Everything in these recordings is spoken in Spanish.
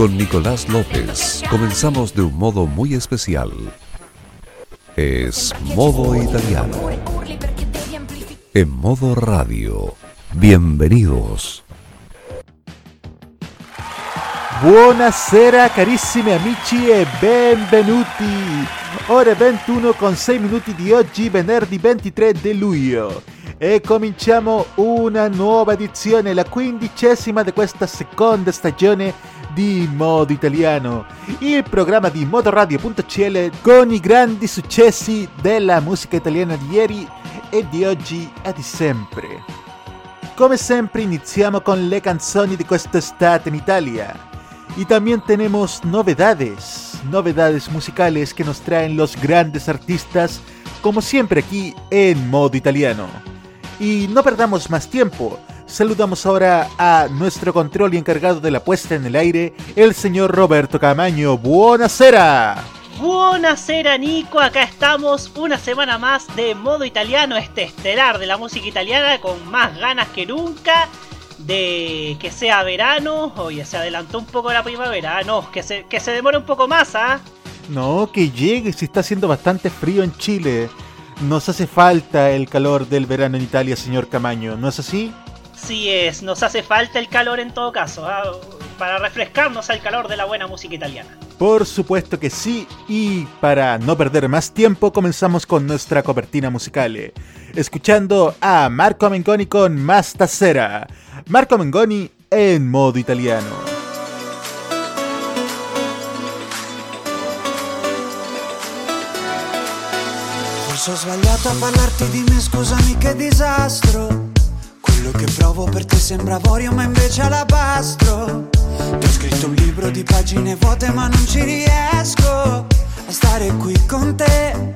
Con Nicolás López comenzamos de un modo muy especial. Es modo italiano. En modo radio. Bienvenidos. Buonasera carissimi amici e benvenuti. Ore 21 con 6 minuti di oggi, venerdì 23 di luglio. E cominciamo una nuova edizione, la quindicesima di questa seconda stagione di Modo Italiano, il programma di modoradio.cl con i grandi successi della musica italiana di ieri e di oggi e di sempre. Come sempre iniziamo con le canzoni di quest'estate in Italia. Y también tenemos novedades, novedades musicales que nos traen los grandes artistas, como siempre aquí en modo italiano. Y no perdamos más tiempo. Saludamos ahora a nuestro control y encargado de la puesta en el aire, el señor Roberto Camaño. ¡Buonasera! Buonasera Nico, acá estamos una semana más de modo italiano, este estelar de la música italiana con más ganas que nunca de que sea verano. Oye, se adelantó un poco la primavera, no, que se, que se demore un poco más, ¿ah? No, que llegue, si está haciendo bastante frío en Chile. Nos hace falta el calor del verano en Italia, señor Camaño, ¿no es así? Sí es, nos hace falta el calor en todo caso, ¿ah? para refrescarnos al calor de la buena música italiana. Por supuesto que sí, y para no perder más tiempo comenzamos con nuestra copertina musical, escuchando a Marco Mengoni con Más Tacera. Marco Mengoni en modo italiano. Forse ho sbagliato a parlarti di me, scusami che disastro. Quello che provo per te sembra avorio, ma invece alabastro. Ti ho scritto un libro di pagine vuote, ma non ci riesco a stare qui con te.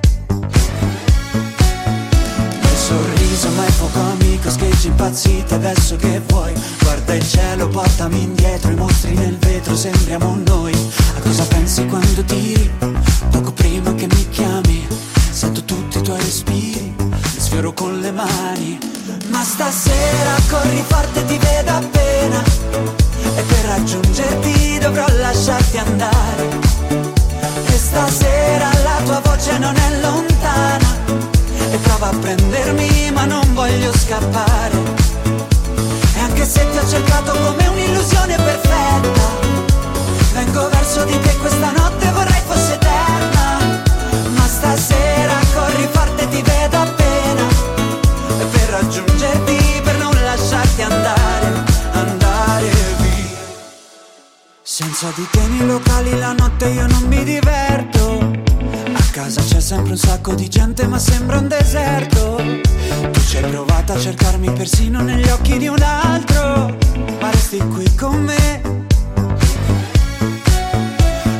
Il sorriso, ma è poco amico, scheggi impazzite, adesso che vuoi? Guarda il cielo, portami indietro, i mostri nel vetro, sembriamo noi. A cosa pensi quando tiri? Poco prima che mi chiami, sento tutti i tuoi respiri, mi sfioro con le mani. Ma stasera corri forte, ti vedo appena, e per raggiungerti dovrò lasciarti andare. E stasera la tua voce non è lontana, e prova a prendermi ma non voglio scappare. E anche se ti ho cercato come un'illusione perfetta, vengo verso di te questa notte Senza di te nei locali la notte io non mi diverto. A casa c'è sempre un sacco di gente ma sembra un deserto. Tu ci hai provato a cercarmi persino negli occhi di un altro, ma resti qui con me.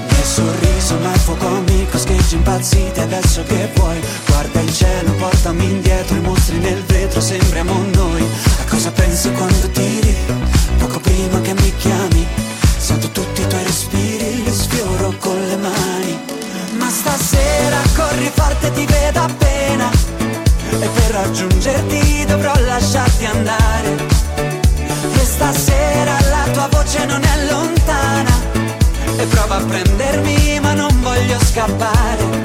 Nel sorriso ma è fuoco amico, scheggi impazzite adesso che vuoi. Guarda il cielo, portami indietro, i mostri nel vetro, sembriamo noi. A cosa pensi quando tiri? Poco prima che mi chiami, sento tutti i tuoi respiri, li sfioro con le mani. Ma stasera corri forte, ti vedo appena. E per raggiungerti dovrò lasciarti andare. E stasera la tua voce non è lontana. E prova a prendermi ma non voglio scappare.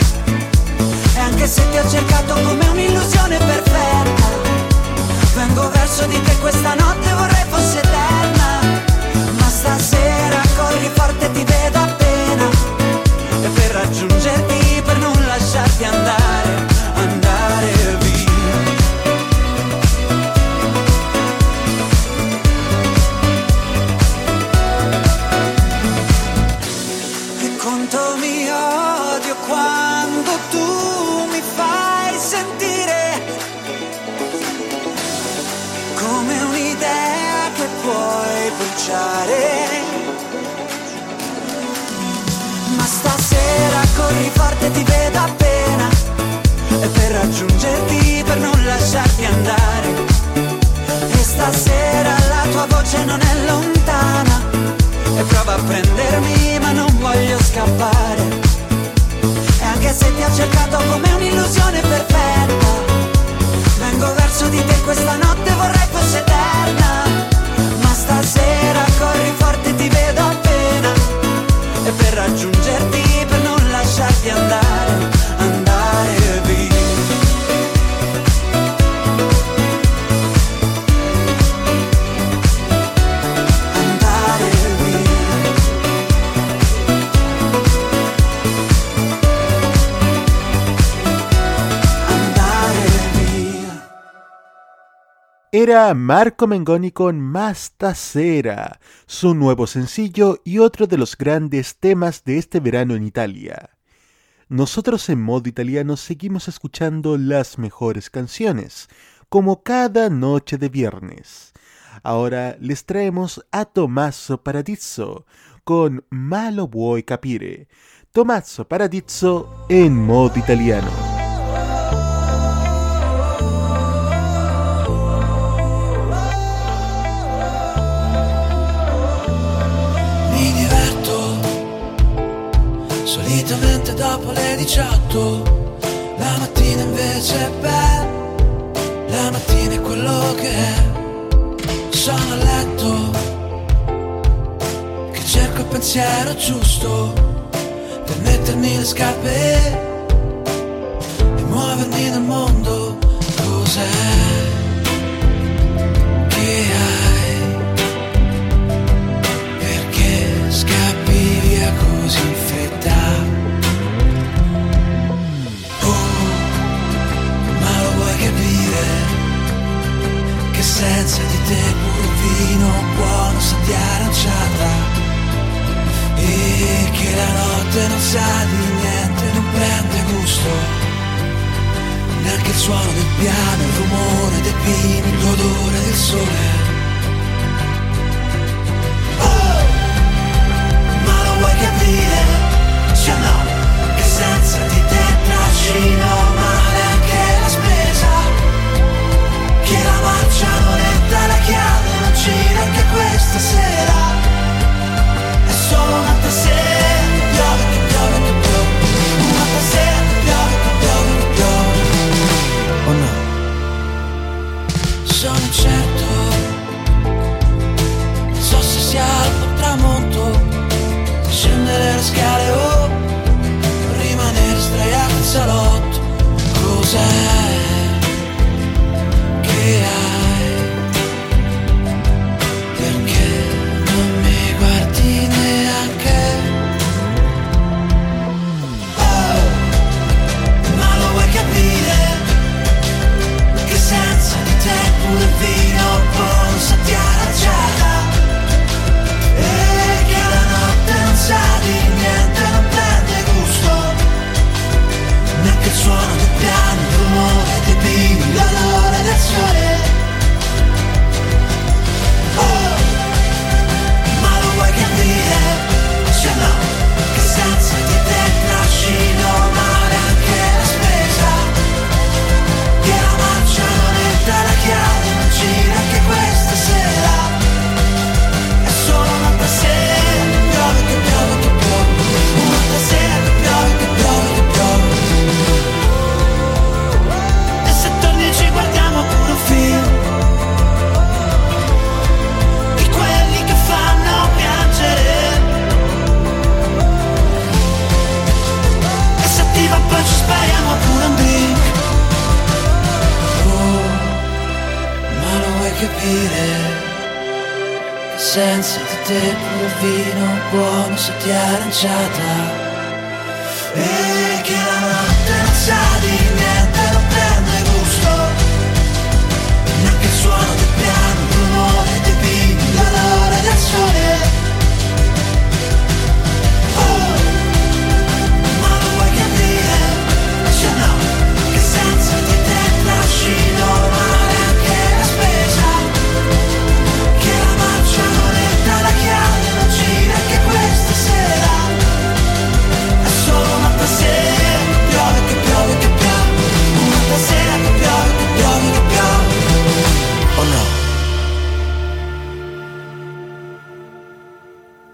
E anche se ti ho cercato come un'illusione perfetta, vengo verso di te questa notte vorrei fosse eterna. Stasera corri forte, ti vedo appena. E per raggiungerti, per non lasciarti andare raggiungerti per non lasciarti andare. E stasera la tua voce non è lontana. E prova a prendermi ma non voglio scappare. E anche se ti ha cercato come un'illusione perfetta, vengo verso di te questa notte vorrei fosse eterna. Ma stasera corri forte e ti vedo era Marco Mengoni con Más Tacera, su nuevo sencillo y otro de los grandes temas de este verano en Italia. Nosotros en modo italiano seguimos escuchando las mejores canciones, como cada noche de viernes. Ahora les traemos a Tommaso Paradiso con Malo vuoi Capire. Tommaso Paradiso en modo italiano. Solitamente dopo le 18 La mattina invece è bella. La mattina è quello che è. Sono a letto Che cerco il pensiero giusto Per mettermi le scarpe E muovermi nel mondo. Cos'è?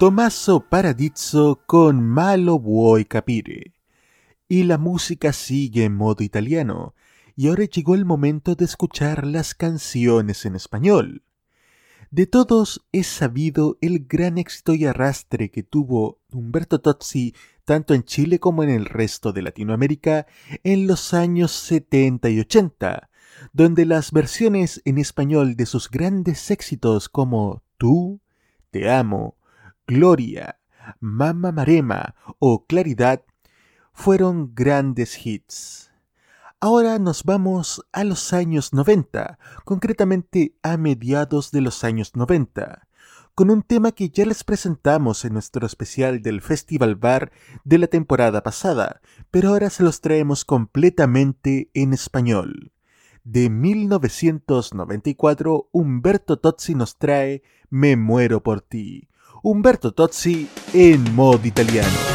Tommaso Paradiso con Malo Vuoi Capire. Y la música sigue en modo italiano, y ahora llegó el momento de escuchar las canciones en español. De todos es sabido el gran éxito y arrastre que tuvo Humberto Tozzi tanto en Chile como en el resto de Latinoamérica en los años 70 y 80, donde las versiones en español de sus grandes éxitos como Tú, Te amo, Gloria, Mama Marema o Claridad fueron grandes hits. Ahora nos vamos a los años 90, concretamente a mediados de los años 90, con un tema que ya les presentamos en nuestro especial del Festival Bar de la temporada pasada, pero ahora se los traemos completamente en español. De 1994, Humberto Tozzi nos trae Me muero por ti. Humberto Tozzi en modo italiano.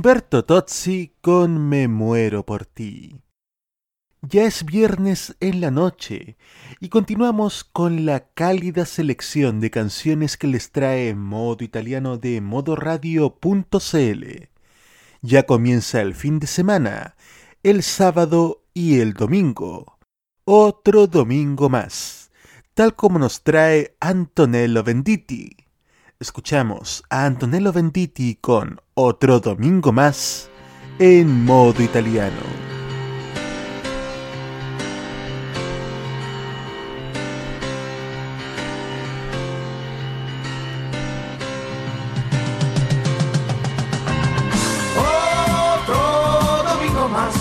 Humberto Tozzi con Me muero por ti. Ya es viernes en la noche y continuamos con la cálida selección de canciones que les trae Modo Italiano de modoradio.cl. Ya comienza el fin de semana, el sábado y el domingo. Otro domingo más, tal como nos trae Antonello Venditti. Escuchamos a Antonello Venditti con Otro Domingo Más en modo italiano. Otro domingo más.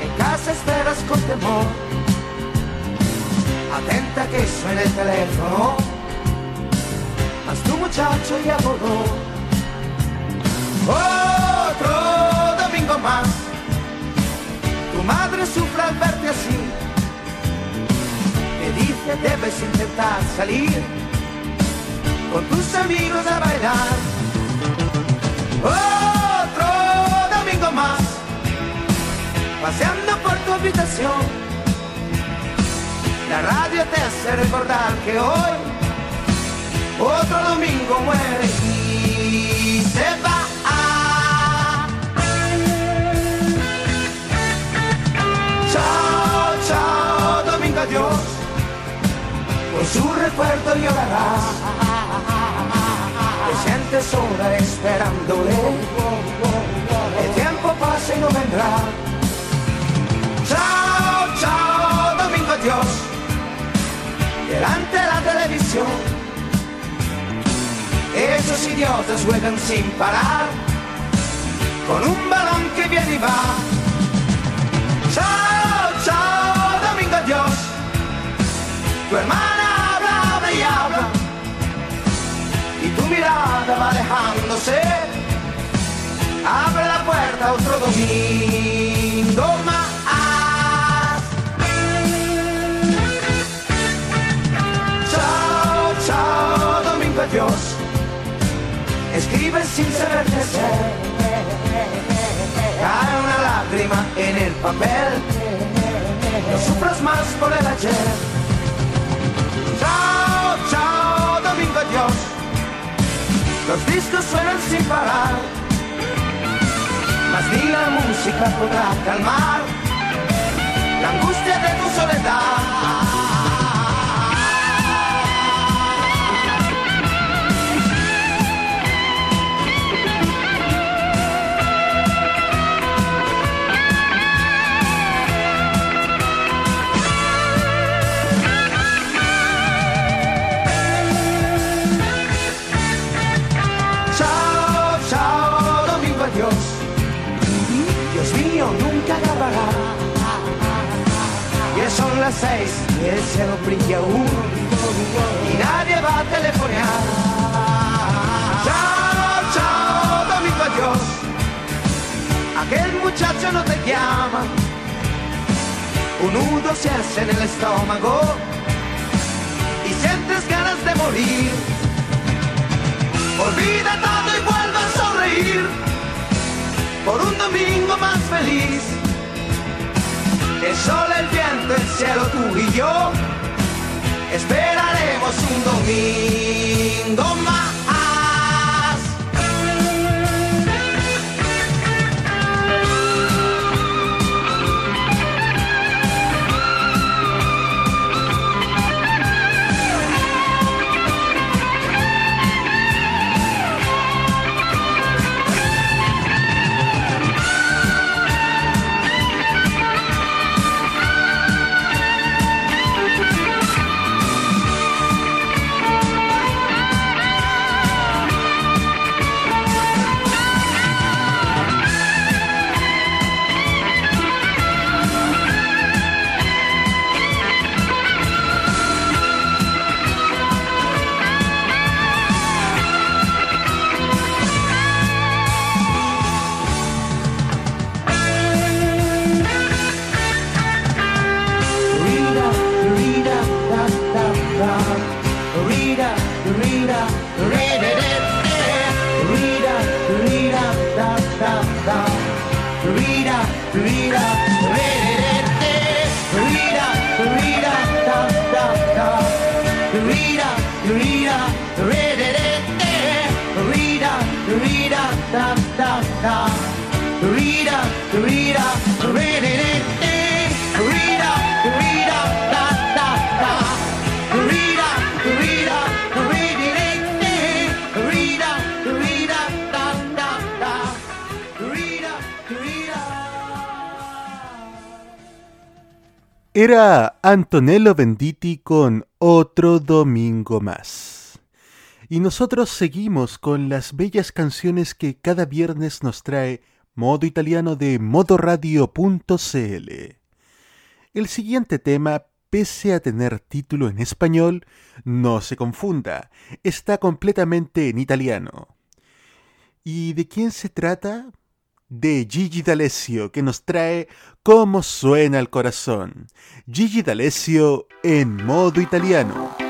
En casa esperas con temor. Atenta que suena el teléfono. Mas tu muchacho ya abordó. Otro domingo más. Tu madre sufre al verte así. Te dice debes intentar salir con tus amigos a bailar. Otro domingo más, paseando por tu habitación. La radio te hace recordar que hoy otro domingo muere y se va. Chao, chao, domingo adiós, por su recuerdo llorarás te sientes sola esperándole. El tiempo pasa y no vendrá. Chao, chao, domingo adiós. Delante de la televisión. Esos idiotas juegan sin parar. Con un balón que viene y va. Chao, chao, domingo adiós. Tu hermana habla, habla y habla y tu mirada va alejándose. Abre la puerta otro domingo más. Chao, Escribe sin qué hacer. Cae una lágrima en el papel. No sufras más por el ayer. Chao, chao, domingo adiós. Los discos suenan sin parar, mas ni la música podrá calmar la angustia de tu soledad. Acabará. Ya son las seis y el cielo brilla aún y nadie va a telefonear. Chao, chao, domingo adiós. Aquel muchacho no te llama. Un nudo se hace en el estómago y sientes ganas de morir. Olvida todo y vuelve a sonreír por un domingo más feliz. El sol, el viento, el cielo, tú y yo esperaremos un domingo más. Era Antonello Venditti con Otro Domingo Más. Y nosotros seguimos con las bellas canciones que cada viernes nos trae Modo Italiano de modoradio.cl. El siguiente tema, pese a tener título en español, no se confunda, está completamente en italiano. ¿Y de quién se trata? De Gigi D'Alessio que nos trae Cómo suena el corazón. Gigi D'Alessio en modo italiano.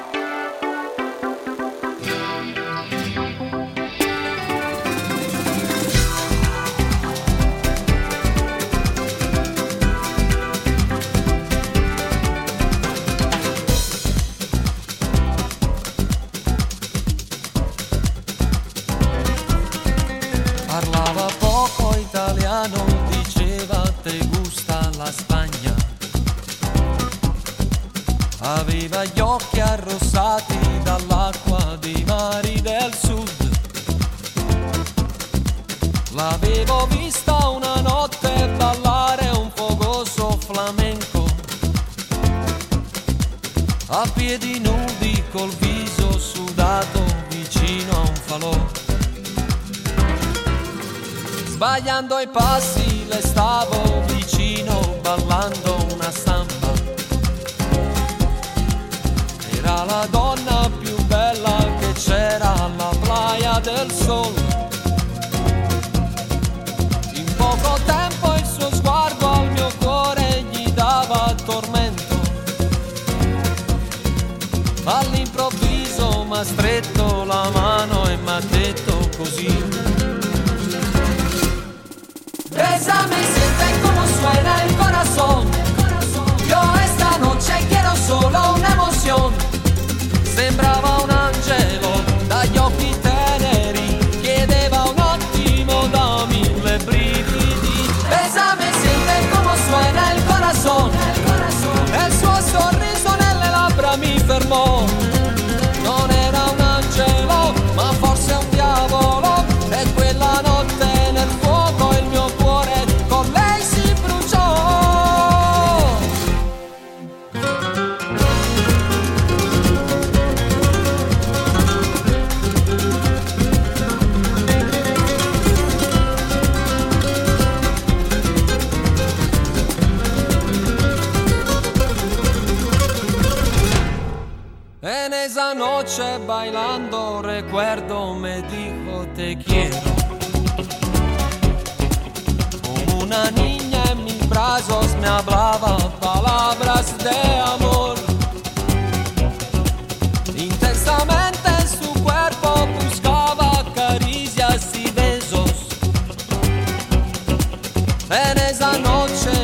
A piedi nudi col viso sudato vicino a un falò. Sbagliando i passi le stavo vicino ballando una samba. Era la donna più bella che c'era alla playa del sol. M'ha stretto la mano e m'ha detto così. Bésame, siente cómo suena el corazón. Yo esta noche quiero solo una emoción. Sembrava un bailando recuerdo me dijo te quiero. Como una niña en mis brazos me hablaba palabras de amor. Intensamente en su cuerpo buscaba caricias y besos. En esa noche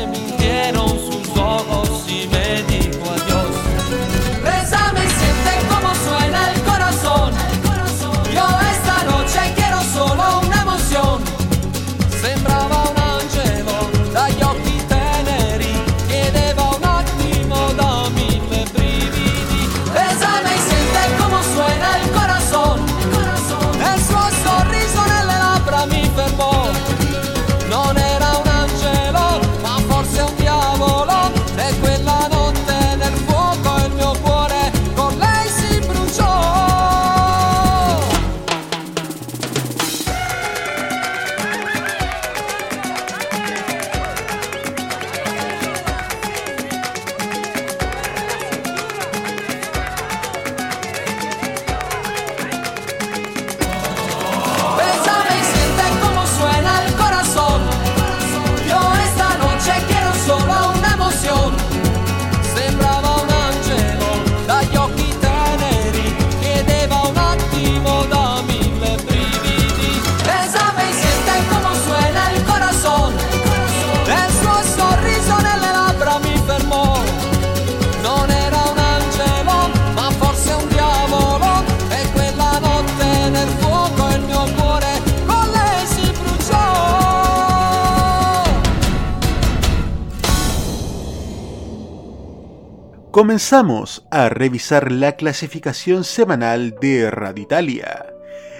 Comenzamos a revisar la clasificación semanal de Radio Italia.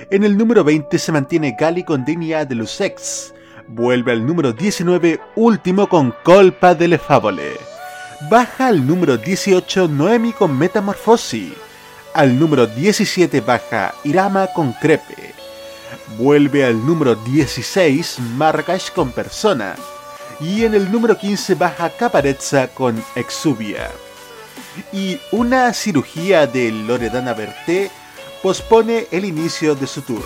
En el número 20 se mantiene Gali con Denia de los Ex. Vuelve al número 19, último con Colpa delle Favole. Baja al número 18 Noemi con Metamorfosi. Al número 17 baja Irama con Crepe. Vuelve al número 16 Marrakesh con Persona. Y en el número 15 baja Caparezza con Exubia y una cirugía de Loredana Berté pospone el inicio de su tour.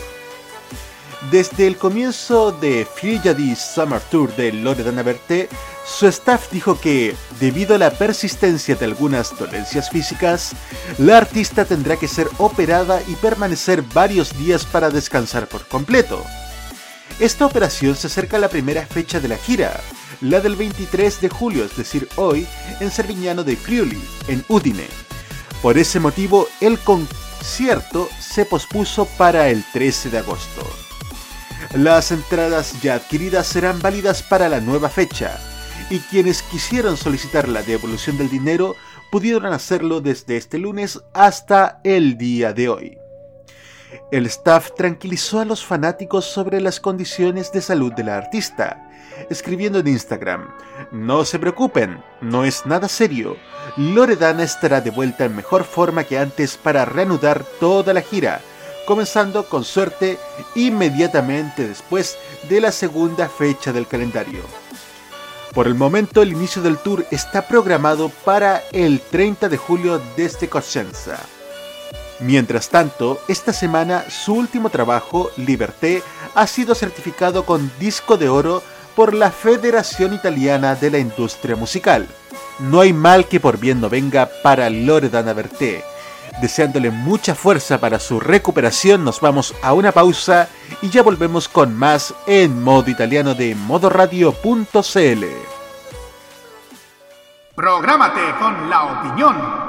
Desde el comienzo de Fury Summer Tour de Loredana Berté, su staff dijo que, debido a la persistencia de algunas dolencias físicas, la artista tendrá que ser operada y permanecer varios días para descansar por completo. Esta operación se acerca a la primera fecha de la gira, la del 23 de julio, es decir, hoy, en Servignano de Friuli, en Udine. Por ese motivo, el concierto se pospuso para el 13 de agosto. Las entradas ya adquiridas serán válidas para la nueva fecha, y quienes quisieron solicitar la devolución del dinero pudieron hacerlo desde este lunes hasta el día de hoy. El staff tranquilizó a los fanáticos sobre las condiciones de salud de la artista, escribiendo en Instagram, no se preocupen, no es nada serio, Loredana estará de vuelta en mejor forma que antes para reanudar toda la gira, comenzando con suerte inmediatamente después de la segunda fecha del calendario. Por el momento el inicio del tour está programado para el 30 de julio desde Cosenza. Mientras tanto, esta semana su último trabajo, Liberté, ha sido certificado con disco de oro por la Federación Italiana de la Industria Musical. No hay mal que por bien no venga para Loredana Berté. Deseándole mucha fuerza para su recuperación, nos vamos a una pausa y ya volvemos con más en modo italiano de modoradio.cl. Prográmate con la opinión.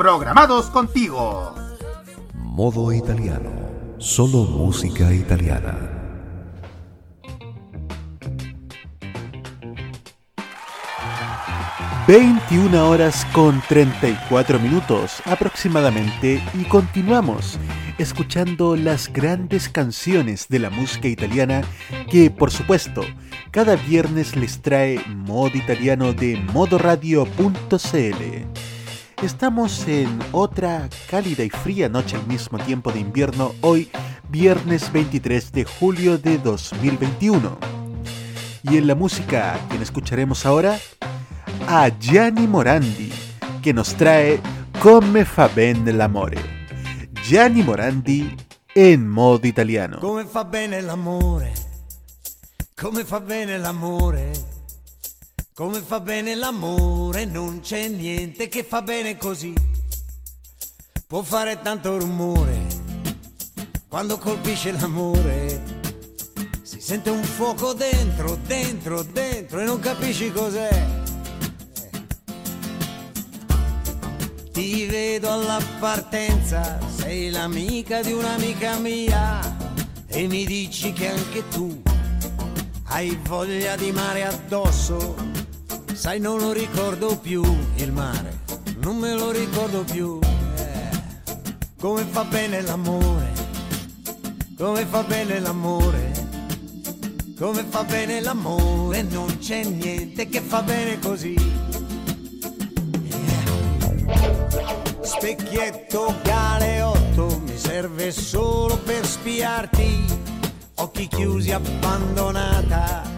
programados contigo. Modo italiano. Solo música italiana. ...21 horas con 34 minutos aproximadamente... ...y continuamos escuchando las grandes canciones de la música italiana... ...que por supuesto cada viernes les trae Modo Italiano de modoradio.cl... Estamos en otra cálida y fría noche al mismo tiempo de invierno, hoy viernes 23 de julio de 2021. Y en la música, ¿quién escucharemos ahora? A Gianni Morandi, que nos trae Come fa bene l'amore. Gianni Morandi en modo italiano. Come fa bene l'amore, come fa bene l'amore. Come fa bene l'amore, non c'è niente che fa bene così. Può fare tanto rumore quando colpisce l'amore. Si sente un fuoco dentro, dentro, dentro e non capisci cos'è. Ti vedo alla partenza, sei l'amica di un'amica mia e mi dici che anche tu hai voglia di mare addosso Sai, non lo ricordo più il mare, non me lo ricordo più. Eh. Come fa bene l'amore, come fa bene l'amore, come fa bene l'amore, non c'è niente che fa bene così. Yeah. Specchietto galeotto mi serve solo per spiarti, occhi chiusi abbandonata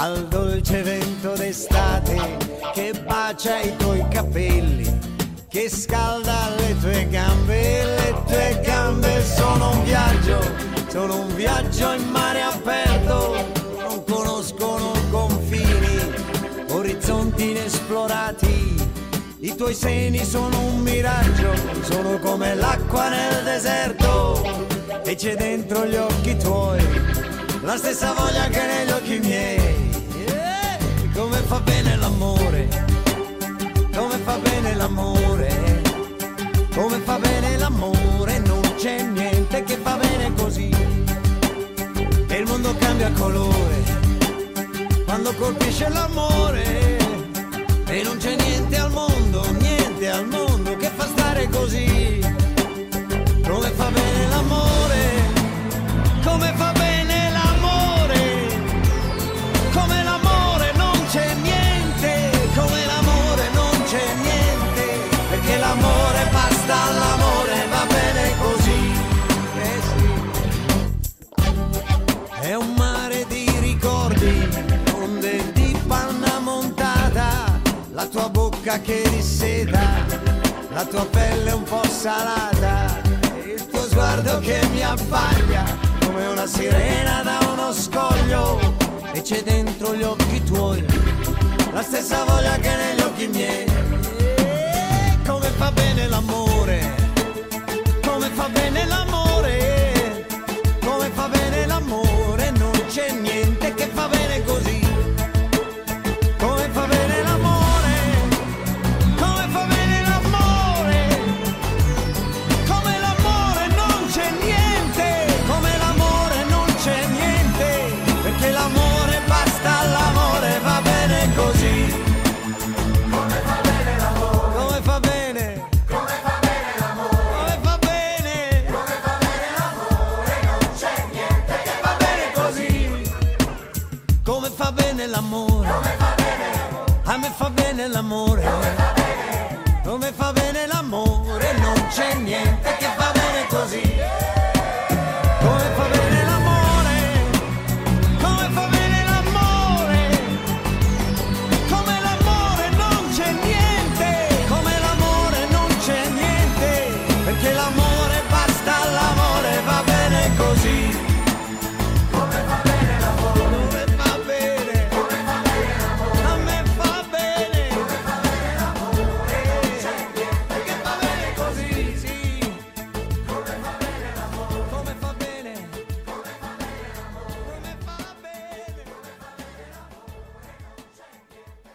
al dolce vento d'estate che bacia i tuoi capelli, che scalda le tue gambe, le tue gambe sono un viaggio, sono un viaggio in mare aperto, non conoscono confini, orizzonti inesplorati, i tuoi seni sono un miraggio, sono come l'acqua nel deserto. E c'è dentro gli occhi tuoi la stessa voglia che negli occhi miei. Come fa bene l'amore, come fa bene l'amore, come fa bene l'amore, non c'è niente che fa bene così. E il mondo cambia colore quando colpisce l'amore e non c'è niente al mondo, niente al mondo che fa stare così. Bocca che disseta, la tua pelle un po' salata, il tuo sguardo che mi abbaglia come una sirena da uno scoglio e c'è dentro gli occhi tuoi la stessa voglia che negli occhi miei. E come fa bene l'amore, come fa bene l'amore,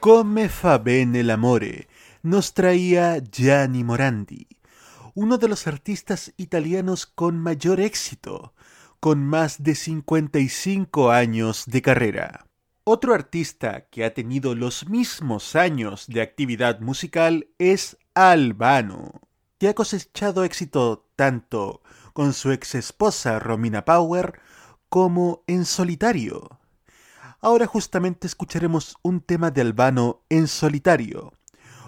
Come fa bene l'amore nos traía Gianni Morandi, uno de los artistas italianos con mayor éxito, con más de 55 años de carrera. Otro artista que ha tenido los mismos años de actividad musical es Albano, que ha cosechado éxito tanto con su ex esposa Romina Power como en solitario. Ahora justamente escucharemos un tema de Albano en solitario,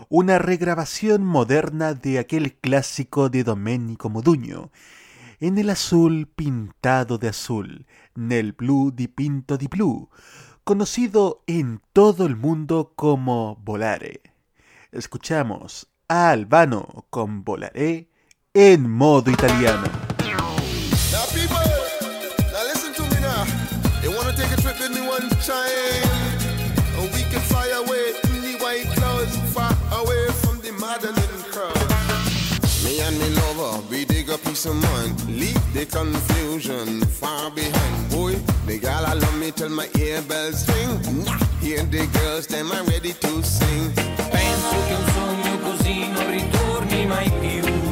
una regrabación moderna de aquel clásico de Domenico Modugno, en el azul pintado de azul, nel blu dipinto di blu, conocido en todo el mundo como Volare. Escuchamos a Albano con Volare en modo italiano. Me? And we can fly away in the white clouds, far away from the Madeline crowd. Me and me lover, we dig a piece of mind. Leave the confusion far behind. Boy, the gal I love me till my ear bells ring. Nah, hear the girls, them are ready to sing. Penso che un sogno così non ritorni mai più.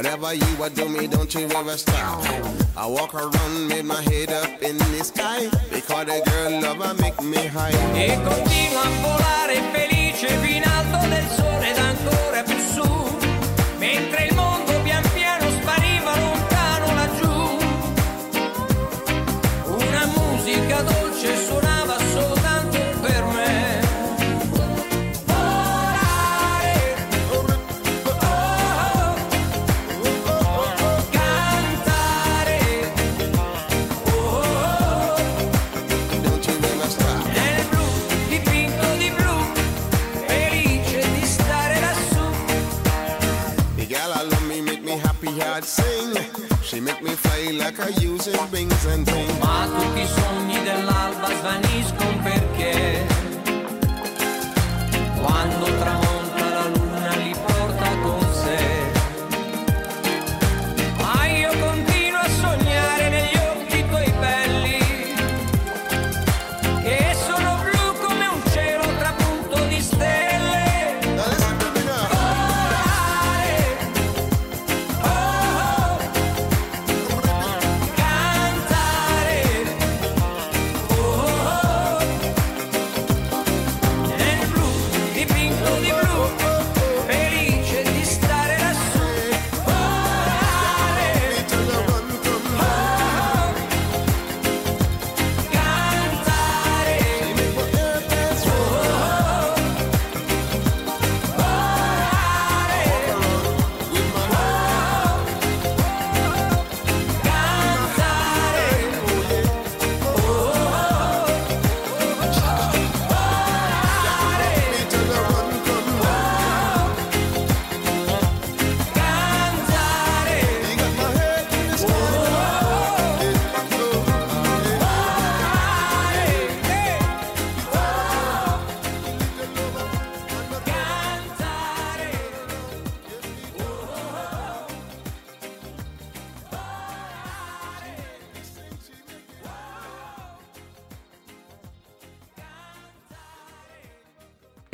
Whatever you are do me, don't you ever stop. I walk around, with my head up in the sky. Because the girl love lover make me high. E continua a volare felice fino alto del sole ed ancora più su. Mentre il mondo pian piano spariva lontano laggiù. Una musica dolce suonava. yard sing. She make me fly like I use it rings and things. Ma tutti i sogni dell'alba svaniscono perché quando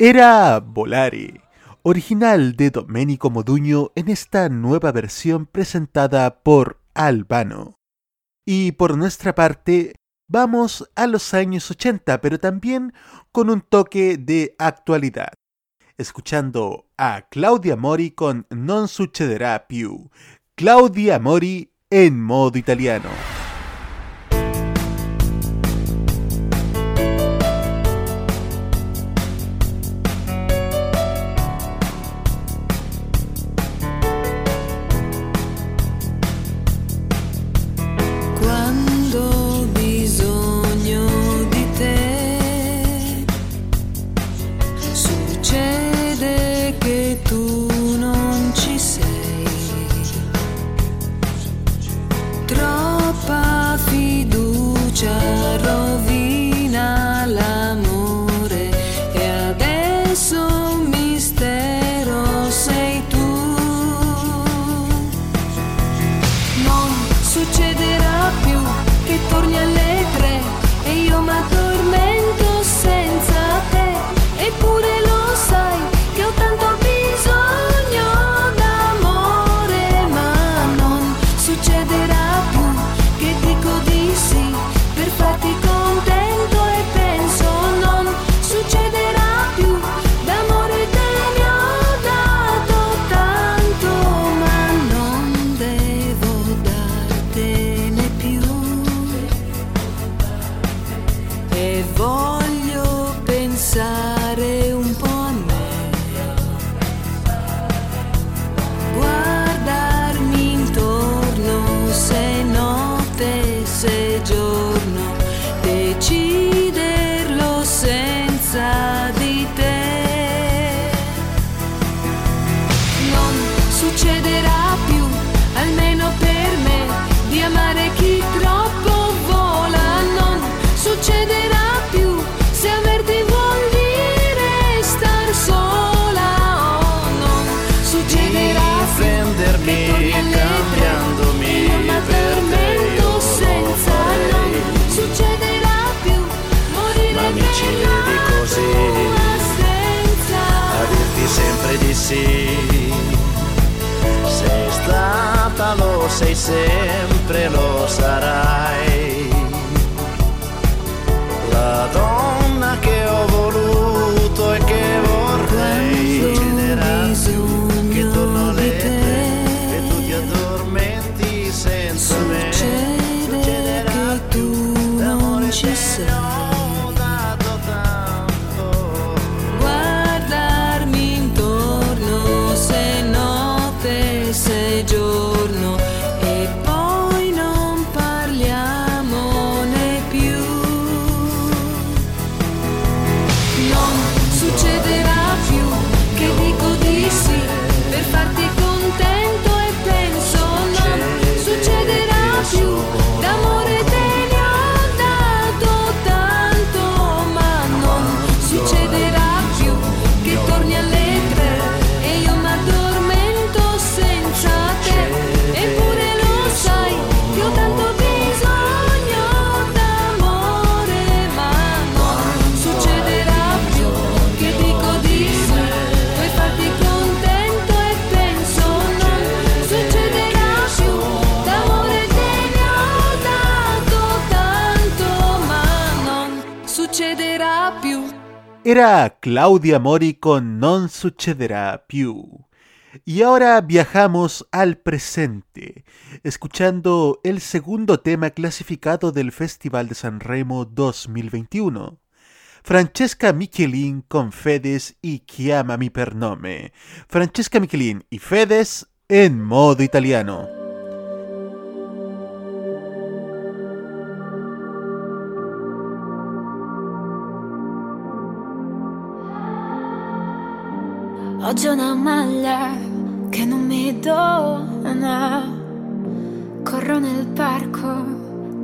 era Volare, original de Domenico Moduño en esta nueva versión presentada por Albano. Y por nuestra parte, vamos a los años 80, pero también con un toque de actualidad, escuchando a Claudia Mori con Non succederà più, Claudia Mori en modo italiano. Era Claudia Mori con Non succederá più. Y ahora viajamos al presente, escuchando el segundo tema clasificado del Festival de San Remo 2021. Francesca Michelin con Fedes y Chiamami per nome. Francesca Michelin y Fedes en modo italiano. Oggi ho una maglia che non mi dona. Corro nel parco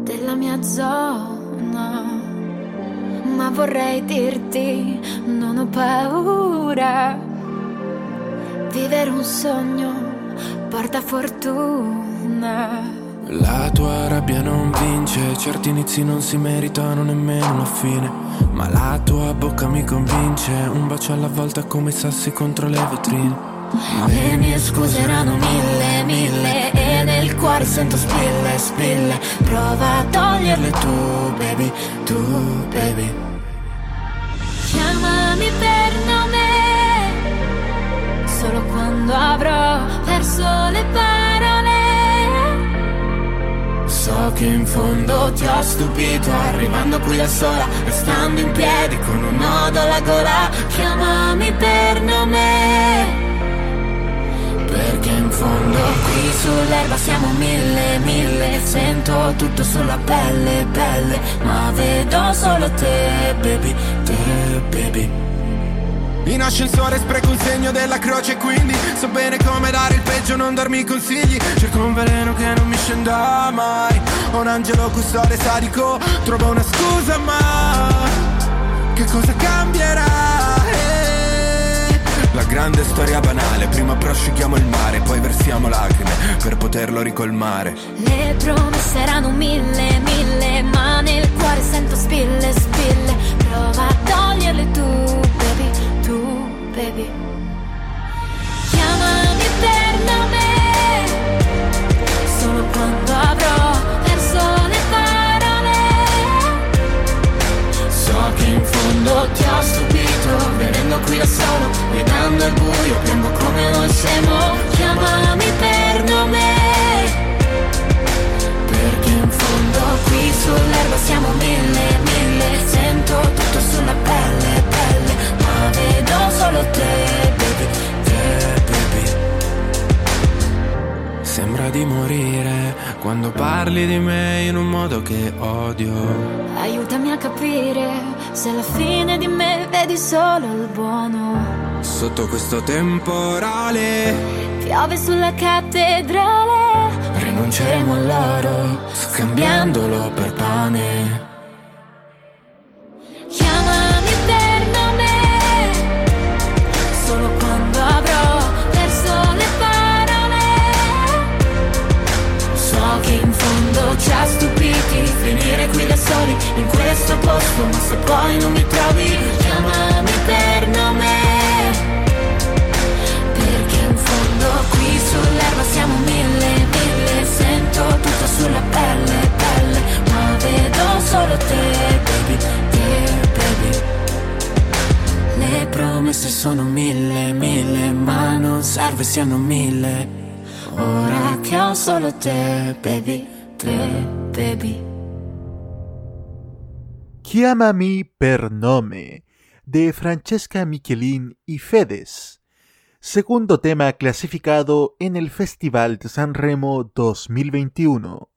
della mia zona. Ma vorrei dirti, non ho paura. Vivere un sogno porta fortuna. La tua rabbia non vince, certi inizi non si meritano nemmeno una fine. Ma la tua bocca mi convince, un bacio alla volta come i sassi contro le vetrine. Le mie scuseranno mille, mille E nel cuore sento spille, spille Prova a toglierle tu, baby, tu, baby Chiamami per nome Solo quando avrò perso le parole So che in fondo ti ho stupito, arrivando qui da sola, restando in piedi con un nodo alla gola. Chiamami per nome Perché in fondo Qui sull'erba siamo mille, mille Sento tutto sulla pelle, pelle Ma vedo solo te, baby, te, baby In ascensore spreco un segno della croce quindi So bene come dare il peggio, non darmi consigli. Cerco un veleno che non mi scenda mai. Ho un angelo custode sadico Trovo una scusa ma Che cosa cambierà? Eh, La grande storia banale Prima prosciughiamo il mare Poi versiamo lacrime Per poterlo ricolmare. Le promesse erano mille, mille Ma nel cuore sento spille, spille. Prova a toglierle tu, baby, Chiamami per nome. Solo quando avrò perso le parole. So che in fondo ti ho stupito Venendo qui da solo, guidando il buio Piombo come noi siamo. Chiamami per nome. Perché in fondo Qui sull'erba siamo mille, mille. Sento tutto sulla pelle, baby, baby Sembra di morire quando parli di me in un modo che odio. Aiutami a capire se alla fine di me vedi solo il buono. Sotto questo temporale Piove sulla cattedrale, rinunceremo all'oro, scambiandolo per pane. chiamami questo posto, ma se poi non mi trovi, Chiamami per nome. Perché in fondo qui sull'erba siamo mille, mille. Sento tutto sulla pelle, pelle. Ma vedo solo te, baby, te, baby. le promesse sono mille, mille, ma non serve siano mille. Ora che ho solo te, baby, te, baby. Chiamami per nome de Francesca Michelin y Fedes, segundo tema clasificado en el Festival de San Remo 2021.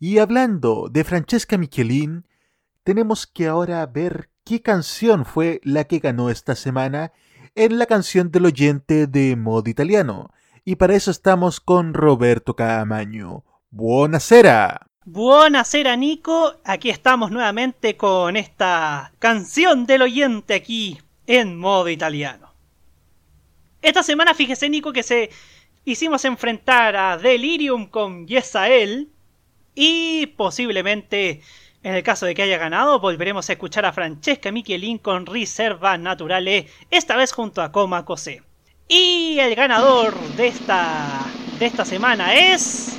Y hablando de Francesca Michelin, tenemos que ahora ver qué canción fue la que ganó esta semana en la canción del oyente de modo italiano. Y para eso estamos con Roberto Caamaño. Buonasera. Buonasera Nico, aquí estamos nuevamente con esta canción del oyente aquí en modo italiano. Esta semana fíjese Nico que se hicimos enfrentar a Delirium con Yesael y posiblemente en el caso de que haya ganado volveremos a escuchar a Francesca Michelin con Riserva Naturale, esta vez junto a Coma Cosé. Y el ganador de esta de esta semana es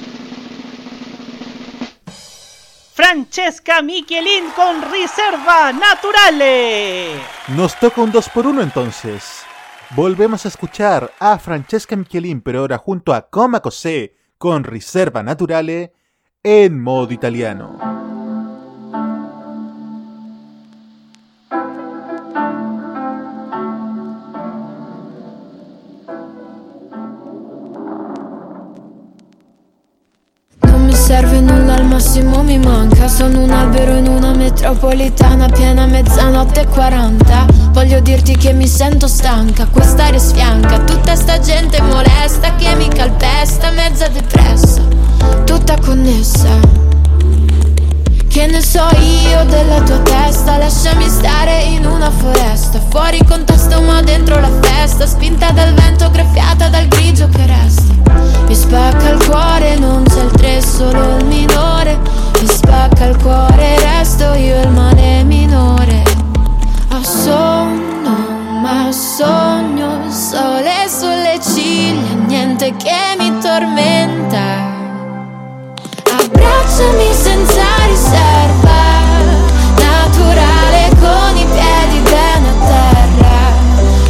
Francesca Michelin con Riserva Naturale. Nos toca un 2 por 1 entonces. Volvemos a escuchar a Francesca Michelin, pero ahora junto a Coma Cosé con Riserva Naturale en modo italiano. Serve nulla al massimo mi manca. Sono un albero in una metropolitana piena mezzanotte e 40 Voglio dirti che mi sento stanca, quest'aria sfianca. Tutta sta gente molesta che mi calpesta Mezza depressa, tutta connessa che ne so io della tua testa? Lasciami stare in una foresta. Fuori contesto ma dentro la festa. Spinta dal vento, graffiata dal grigio che resta. Mi spacca il cuore, non c'è il tre, solo il minore. Mi spacca il cuore, resto io il male minore. Ho sonno, ma sogno sole sulle ciglia Niente che mi tormenta. Abbracciami senza riserva, naturale con i piedi bene a terra,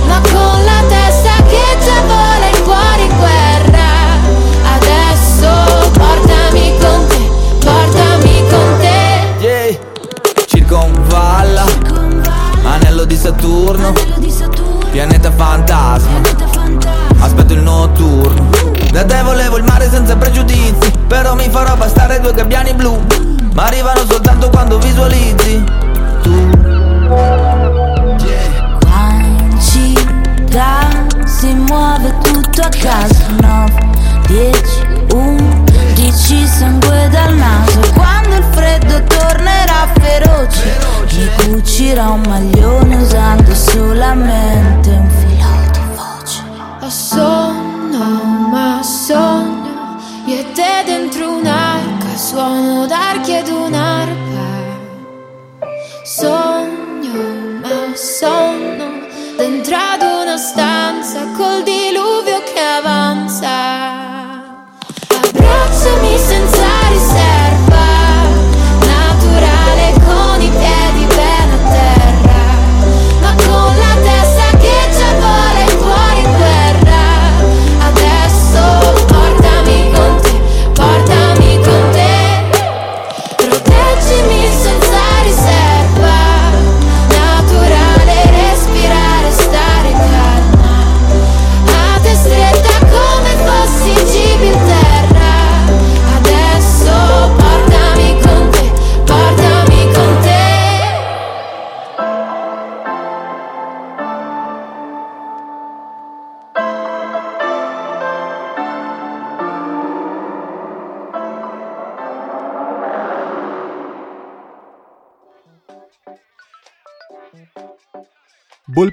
ma con la testa che già vola il cuore in guerra. Adesso portami con te, portami con te. Yeah, circonvalla, anello di Saturno, pianeta fantasma, aspetto il notturno. Da te volevo il mare senza pregiudizi, però mi farò bastare due gabbiani blu, ma arrivano soltanto quando visualizzi tu.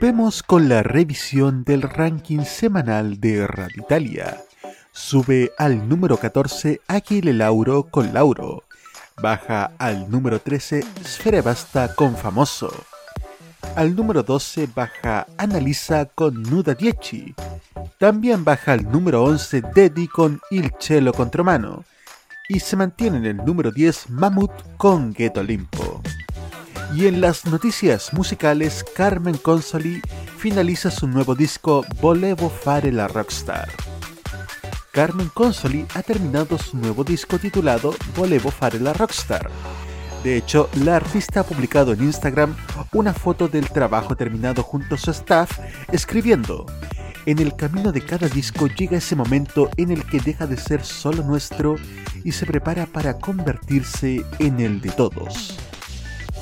Volvemos con la revisión del ranking semanal de Radio Italia. Sube al número 14 Aquile Lauro con Lauro. Baja al número 13 Sfera Basta con Famoso. Al número 12 baja Analisa con Nuda Dieci. También baja al número 11 Dedi con Il Cielo Contromano. Y se mantiene en el número 10 Mamut con Ghetto Limpo. Y en las noticias musicales, Carmen Consoli finaliza su nuevo disco Volevo fare la rockstar. Carmen Consoli ha terminado su nuevo disco titulado Volevo fare la rockstar. De hecho, la artista ha publicado en Instagram una foto del trabajo terminado junto a su staff, escribiendo, en el camino de cada disco llega ese momento en el que deja de ser solo nuestro y se prepara para convertirse en el de todos.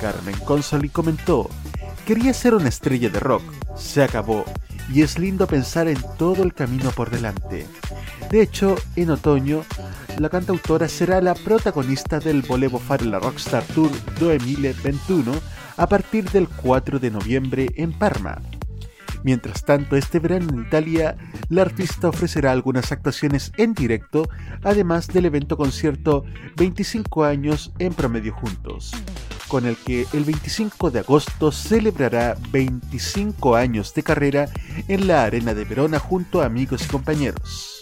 Carmen Consoli comentó, quería ser una estrella de rock, se acabó, y es lindo pensar en todo el camino por delante. De hecho, en otoño, la cantautora será la protagonista del Volevo Fare la Rockstar Tour 2021 a partir del 4 de noviembre en Parma. Mientras tanto, este verano en Italia, la artista ofrecerá algunas actuaciones en directo, además del evento concierto 25 años en promedio juntos, con el que el 25 de agosto celebrará 25 años de carrera en la Arena de Verona junto a amigos y compañeros.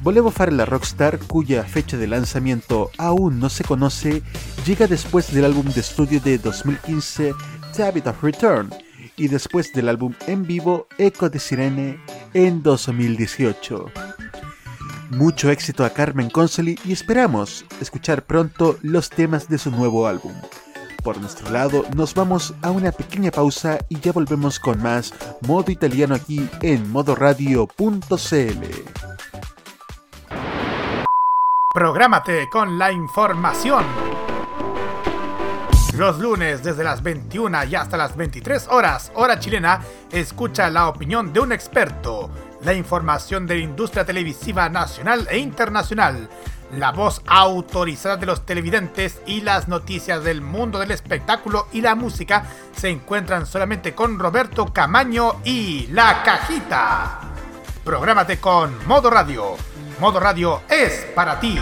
Volevo fare la rockstar, cuya fecha de lanzamiento aún no se conoce, llega después del álbum de estudio de 2015 Habit of Return y después del álbum en vivo Echo de Sirene en 2018. Mucho éxito a Carmen Consoli y esperamos escuchar pronto los temas de su nuevo álbum. Por nuestro lado, nos vamos a una pequeña pausa y ya volvemos con más modo italiano aquí en modoradio.cl. Prográmate con la información. Los lunes desde las 21 y hasta las 23 horas, hora chilena, escucha la opinión de un experto, la información de la industria televisiva nacional e internacional, la voz autorizada de los televidentes y las noticias del mundo del espectáculo y la música se encuentran solamente con Roberto Camaño y La Cajita. Prográmate con Modo Radio. Modo Radio es para ti.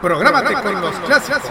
Prográmate con los clásicos.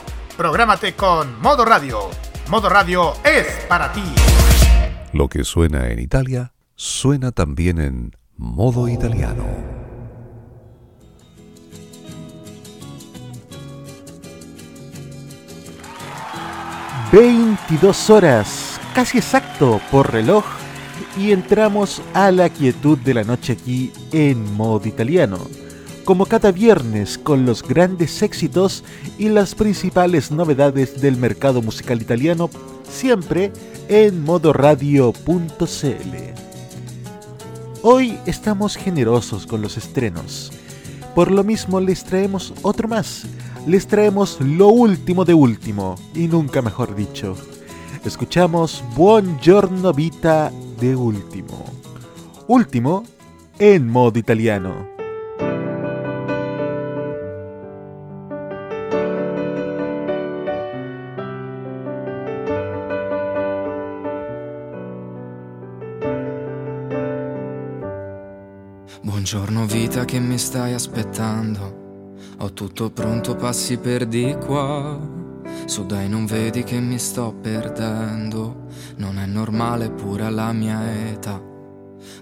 Prográmate con Modo Radio. Modo Radio es para ti. Lo que suena en Italia, suena también en modo italiano. ...22 horas, casi exacto por reloj... ...y entramos a la quietud de la noche aquí en modo italiano como cada viernes con los grandes éxitos y las principales novedades del mercado musical italiano, siempre en modoradio.cl. Hoy estamos generosos con los estrenos. Por lo mismo les traemos otro más. Les traemos lo último de último, y nunca mejor dicho. Escuchamos Buongiorno Vita de último. Último en modo italiano. Buongiorno vita che mi stai aspettando. Ho tutto pronto, passi per di qua. Su dai, non vedi che mi sto perdendo. Non è normale pure alla mia età.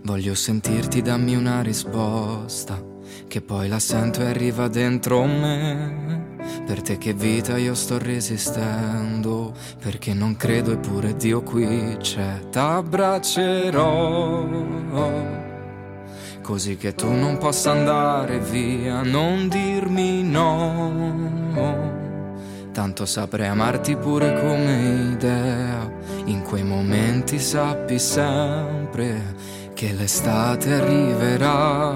Voglio sentirti, dammi una risposta. Che poi la sento e arriva dentro me. Per te che vita io sto resistendo. Perché non credo eppure Dio qui c'è. T'abbraccerò così che tu non possa andare via, non dirmi no. Tanto saprei amarti pure come idea, in quei momenti sappi sempre che l'estate arriverà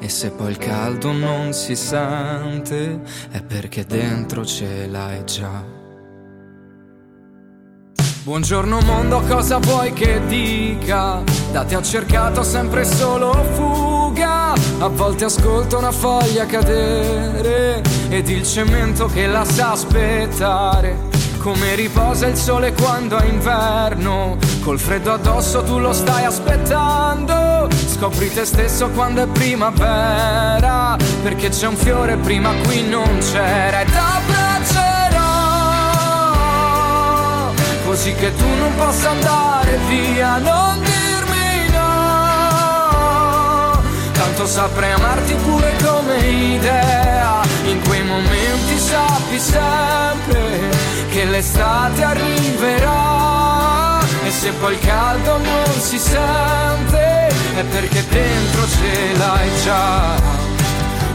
e se poi il caldo non si sente è perché dentro ce l'hai già. Buongiorno mondo, cosa vuoi che dica? Da te ho cercato sempre solo fuga. A volte ascolto una foglia cadere ed il cemento che la sa aspettare. Come riposa il sole quando è inverno, col freddo addosso tu lo stai aspettando. Scopri te stesso quando è primavera, perché c'è un fiore prima qui non c'era. E così che tu non possa andare via, non dirmi no. Tanto saprei amarti pure come idea, in quei momenti sappi sempre che l'estate arriverà e se poi il caldo non si sente è perché dentro ce l'hai già.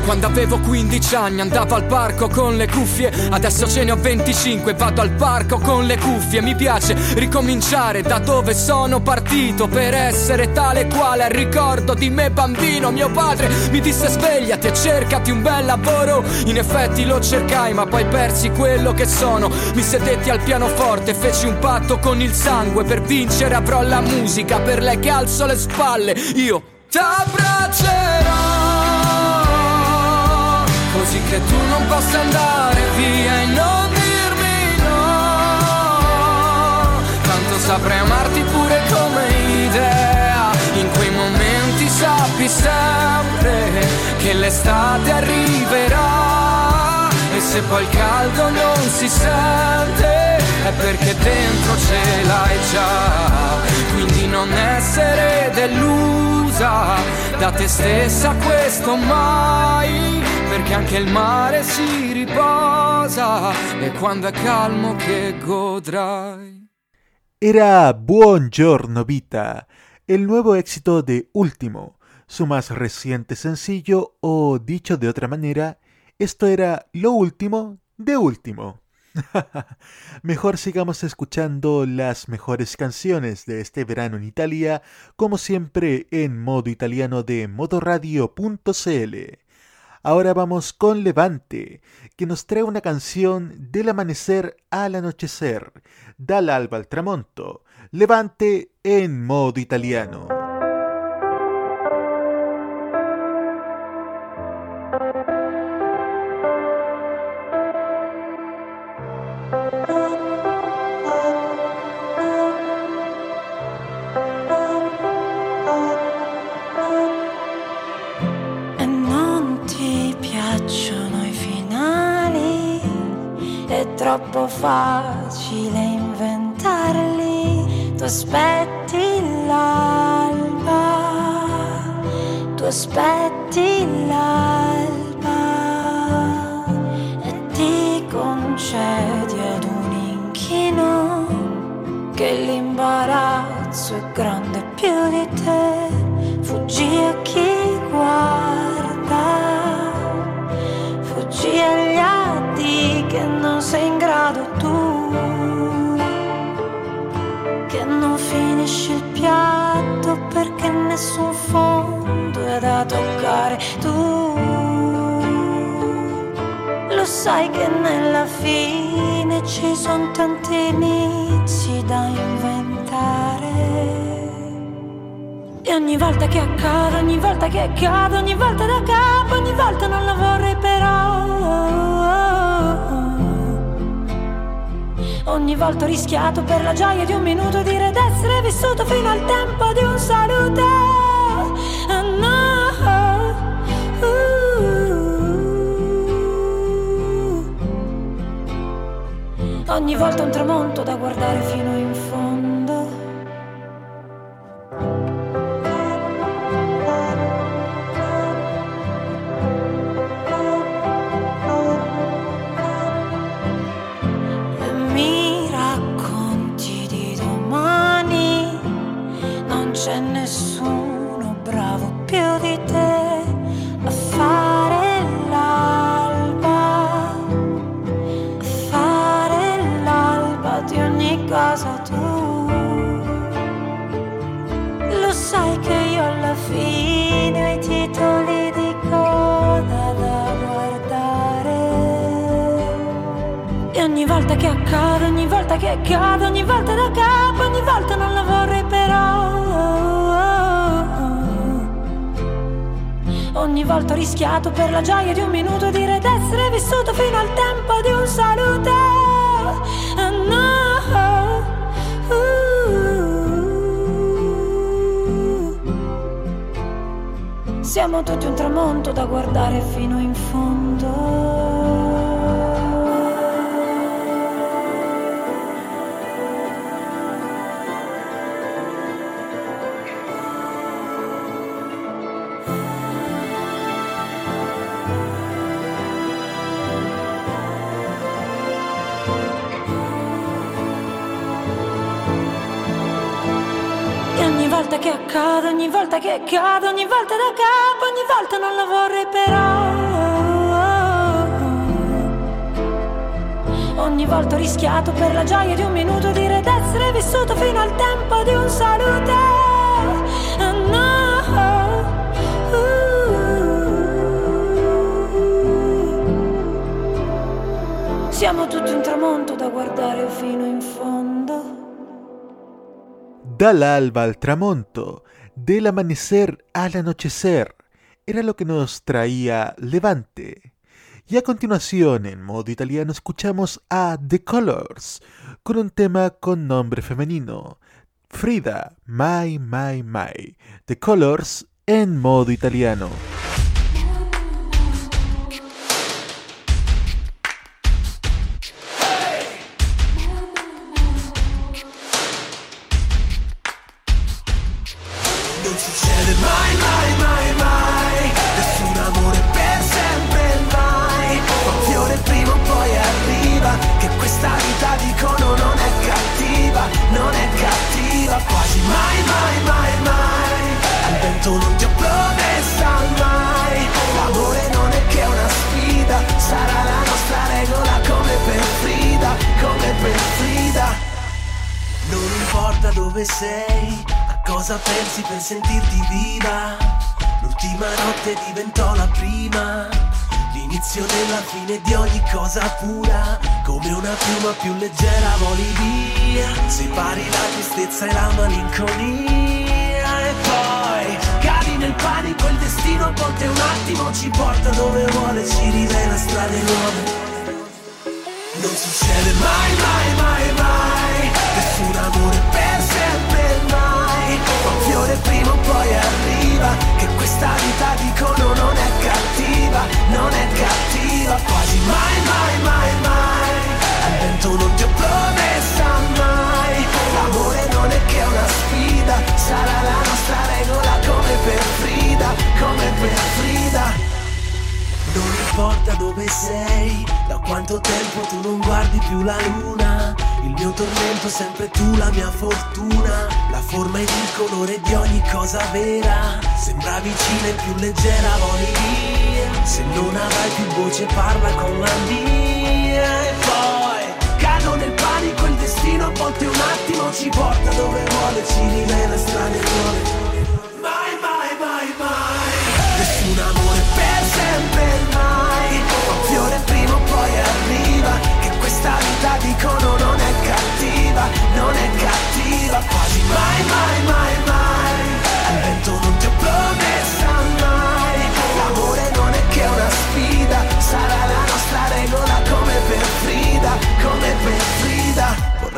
Quando avevo 15 anni andavo al parco con le cuffie. Adesso ce ne ho 25 vado al parco con le cuffie. Mi piace ricominciare da dove sono partito Per essere tale quale. Al ricordo di me bambino Mio padre mi disse svegliati e cercati un bel lavoro. In effetti lo cercai ma poi persi quello che sono. Mi sedetti al pianoforte feci un patto con il sangue. Per vincere avrò la musica per lei che alzo le spalle. Io t'abbraccerò che tu non possa andare via e non dirmi no. Tanto saprei amarti pure come idea. In quei momenti sappi sempre Che l'estate arriverà. E se poi il caldo non si sente Perché dentro ce l'hai già Quindi non essere delusa Da te stessa questo mai perché anche il mare si riposa e quando è calmo che godrai. Era Buongiorno Vita, el nuevo éxito de Último, su más reciente sencillo o dicho de otra manera, esto era lo último de último. Mejor sigamos escuchando las mejores canciones de este verano en Italia, como siempre en modo italiano de modoradio.cl. Ahora vamos con Levante, que nos trae una canción del amanecer al anochecer, dall'alba al tramonto, Levante en modo italiano. Troppo facile inventarli. Tu aspetti l'alba, tu aspetti l'alba e ti concedi ad un inchino che l'imbarazzo è grande più di te. Fuggi sai che nella fine ci sono tanti inizi da inventare. E ogni volta che accade, ogni volta che accade, ogni volta da capo, ogni volta non la vorrei però. Ogni volta ho rischiato per la gioia di un minuto dire d'essere vissuto fino al tempo di un saluto. Ogni volta un tramonto da guardare fino in fondo. Che accade, ogni volta da capo, ogni volta non la vorrei però. Ogni volta ho rischiato per la gioia di un minuto dire d'essere vissuto fino al tempo di un saluto. No. Siamo tutti un tramonto da guardare fino in fondo. Volta che cado, ogni volta da capo, ogni volta non la vorrei però. Ogni volta ho rischiato per la gioia di un minuto dire d'essere vissuto fino al tempo di un saluto. No. Siamo tutti un tramonto da guardare fino in fondo. Dal alba al tramonto, del amanecer al anochecer, era lo que nos traía Levante. Y a continuación, en modo italiano, escuchamos a The Colors, con un tema con nombre femenino, Frida, My, My, My. The Colors en modo italiano. Dove sei, a cosa pensi per sentirti viva. L'ultima notte diventò la prima, l'inizio della fine di ogni cosa pura. Come una piuma più leggera voli via, separi la tristezza e la malinconia. E poi cadi nel panico, il destino volte un attimo ci porta dove vuole, ci rivela strade nuove. Non succede mai, mai, mai, mai Nessun amore per prima o poi arriva Che questa vita dicono non è cattiva Non è cattiva. Quasi mai, mai, mai, mai Al vento non ti ho promessa mai. L'amore non è che una sfida Sarà la nostra regola come per Frida Come per Frida non importa dove sei, da quanto tempo tu non guardi più la luna. Il mio tormento sempre tu, la mia fortuna. La forma ed il colore di ogni cosa vera. Sembra vicina e più leggera, voli via. Se non avrai più voce, parla con la mia. E poi cado nel panico, il destino a volte un attimo ci porta dove vuole, ci rivela strane nuove. Vita dicono non è cattiva Non è cattiva. Quasi mai, mai, mai, mai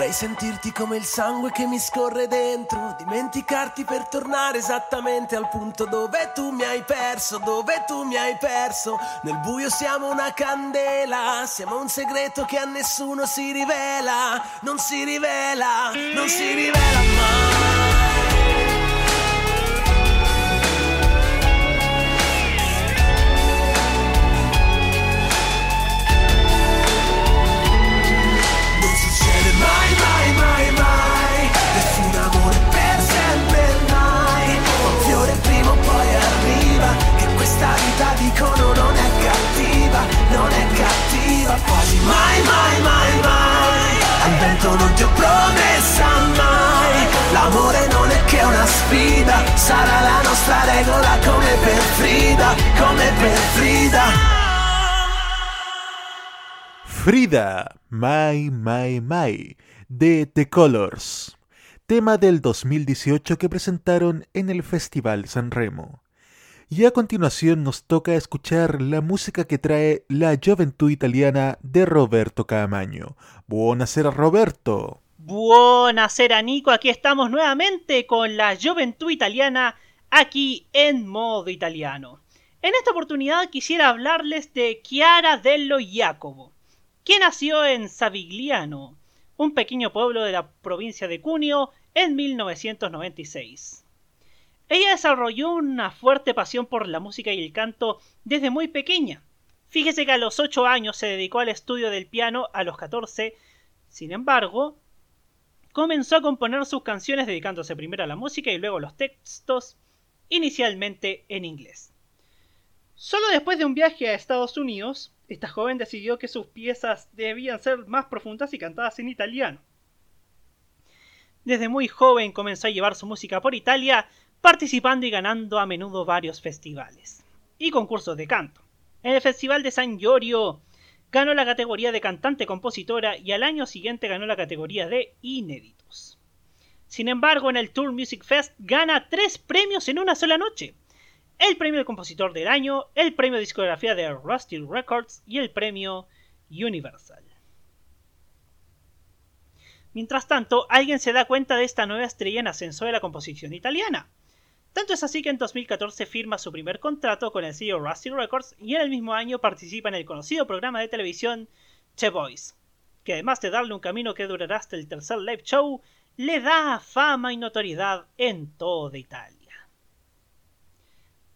Vorrei sentirti come il sangue che mi scorre dentro Dimenticarti per tornare esattamente al punto dove tu mi hai perso Dove tu mi hai perso. Nel buio siamo una candela Siamo un segreto che a nessuno si rivela Non si rivela, non si rivela mai dicono non è cattiva Non è cattiva Quasi mai, mai, mai, mai Al vento non ti ho promessa mai L'amore non è che una sfida Sarà la nostra regola come per Frida Come per Frida Frida, My, My, My, de The Colors, tema del 2018 que presentaron en el Festival San Remo. Y a continuación nos toca escuchar la música que trae la juventud italiana de Roberto Camaño. Buonasera Roberto. Buonasera Nico, aquí estamos nuevamente con la Juventud Italiana aquí en modo italiano. En esta oportunidad quisiera hablarles de Chiara Dello Jacobo, quien nació en Savigliano, un pequeño pueblo de la provincia de Cuneo, en 1996. Ella desarrolló una fuerte pasión por la música y el canto desde muy pequeña. Fíjese que a los 8 años se dedicó al estudio del piano a los 14, sin embargo, comenzó a componer sus canciones dedicándose primero a la música y luego a los textos, inicialmente en inglés. Solo después de un viaje a Estados Unidos, esta joven decidió que sus piezas debían ser más profundas y cantadas en italiano. Desde muy joven comenzó a llevar su música por Italia, participando y ganando a menudo varios festivales y concursos de canto. En el Festival de San Giorgio ganó la categoría de cantante-compositora y al año siguiente ganó la categoría de inéditos. Sin embargo, en el Tour Music Fest gana tres premios en una sola noche. El premio de compositor del año, el premio de discografía de Rusty Records y el premio Universal. Mientras tanto, alguien se da cuenta de esta nueva estrella en ascenso de la composición italiana. Tanto es así que en 2014 firma su primer contrato con el sello Rusty Records y en el mismo año participa en el conocido programa de televisión The Voice, que además de darle un camino que durará hasta el tercer live show, le da fama y notoriedad en toda Italia.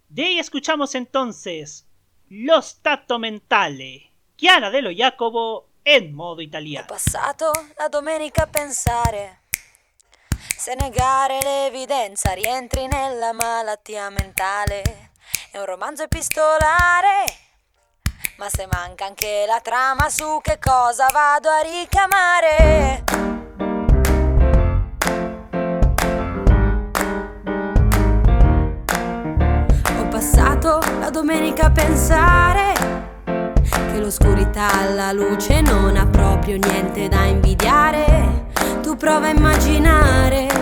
De ahí escuchamos entonces Lo Stato Mentale, Chiara dello Jacobo in modo italiano. passato la domenica a pensare se negare l'evidenza rientri nella malattia mentale. È un romanzo epistolare, ma se manca anche la trama su che cosa vado a ricamare. Ho passato la domenica a pensare che l'oscurità alla luce non ha proprio niente da invidiare. Tu prova a immaginare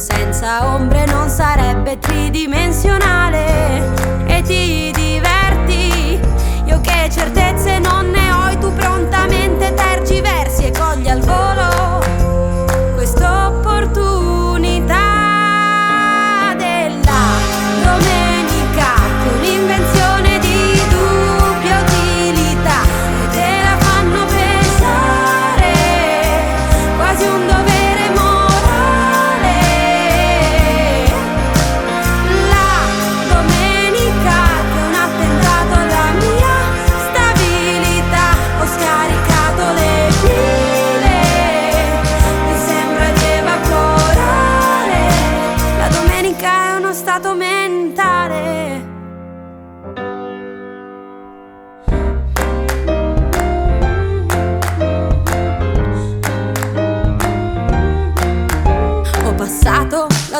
senza ombre non sarebbe tridimensionale e ti diverti. Io che certezze non ne ho, e tu prontamente tergiversi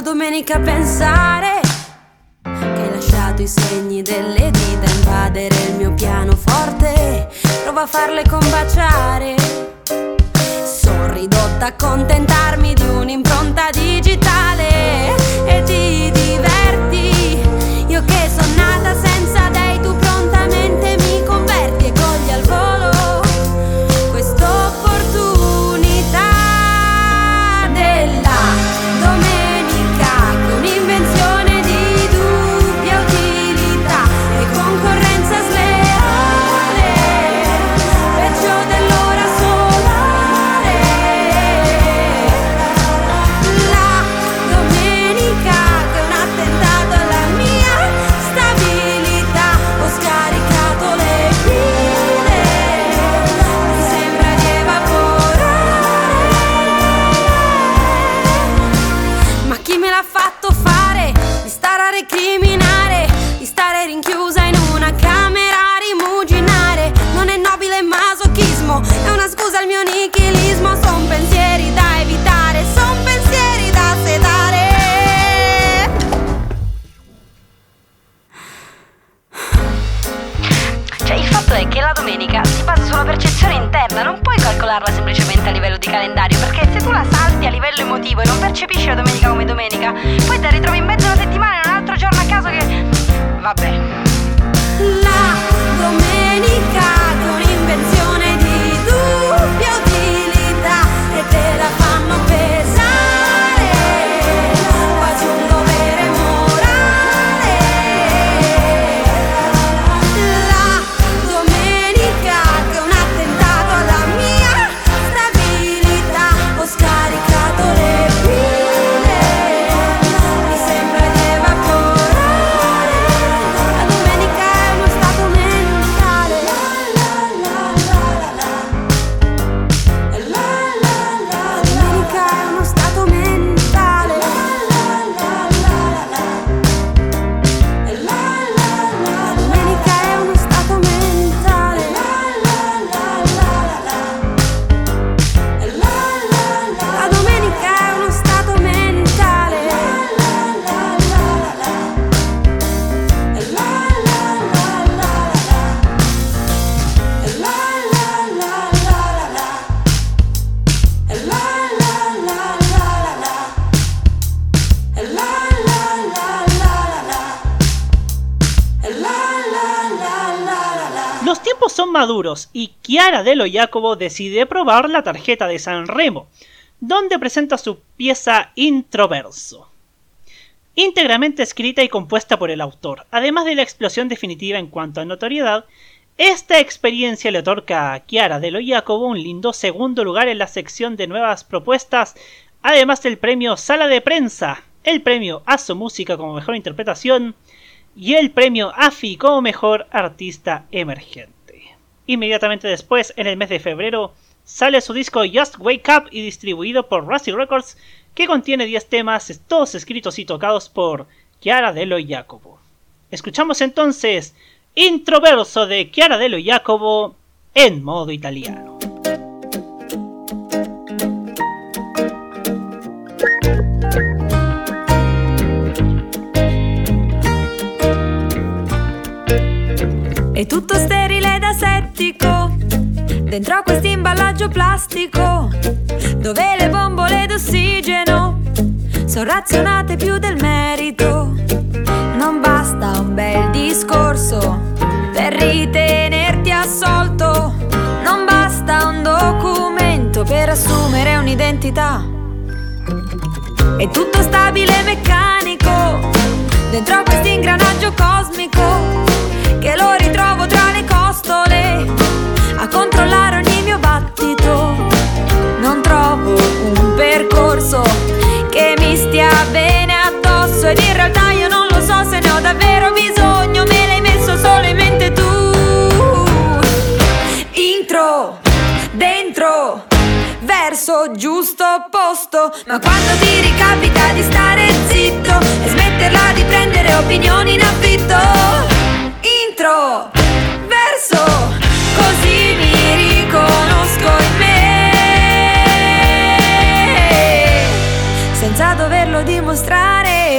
la domenica a pensare che hai lasciato i segni delle dita invadere il mio pianoforte. Prova a farle combaciare. Sono ridotta a contentarmi di un'impronta di calendario, perché se tu la salti a livello emotivo e non percepisci la domenica come domenica, poi te la ritrovi in mezzo a una settimana e un altro giorno a caso che. Vabbè. Y Chiara Dello Jacobo decide probar la tarjeta de San Remo, donde presenta su pieza Introverso. Íntegramente escrita y compuesta por el autor, además de la explosión definitiva en cuanto a notoriedad, esta experiencia le otorga a Chiara Dello Jacobo un lindo segundo lugar en la sección de nuevas propuestas, además del premio Sala de Prensa, el premio a su música como mejor interpretación y el premio AFI como mejor artista emergente. Inmediatamente después, en el mes de febrero, sale su disco Just Wake Up y distribuido por Rusty Records, que contiene 10 temas, todos escritos y tocados por Chiara Dello Jacobo. Escuchamos entonces Introverso de Chiara Dello Jacobo en modo italiano. Sterile ed asettico Dentro a questo imballaggio plastico Dove le bombole d'ossigeno Sono razionate più del merito. Non basta un bel discorso Per ritenerti assolto. Non basta un documento Per assumere un'identità. È tutto stabile e meccanico. Dentro a questo ingranaggio cosmico percorso che mi stia bene addosso ed in realtà io non lo so se ne ho davvero bisogno, me l'hai messo solo in mente tu. Intro, dentro, verso giusto posto, ma quando ti ricapita di stare zitto e smetterla di prendere opinioni in affitto. Intro, verso, dimostrare,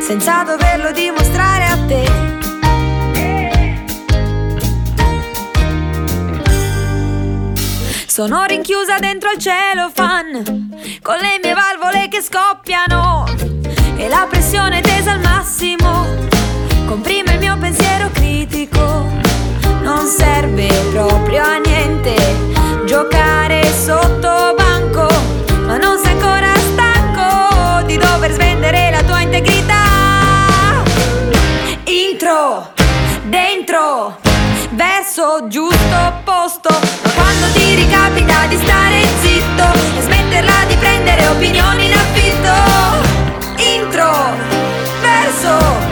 senza doverlo dimostrare a te. Sono rinchiusa dentro il cellophane con le mie valvole che scoppiano e la pressione tesa al massimo comprime il mio pensiero critico. Non serve proprio a niente giocare sotto svendere la tua integrità. Intro, dentro, verso giusto posto, quando ti ricapita di stare zitto e smetterla di prendere opinioni in affitto intro, verso,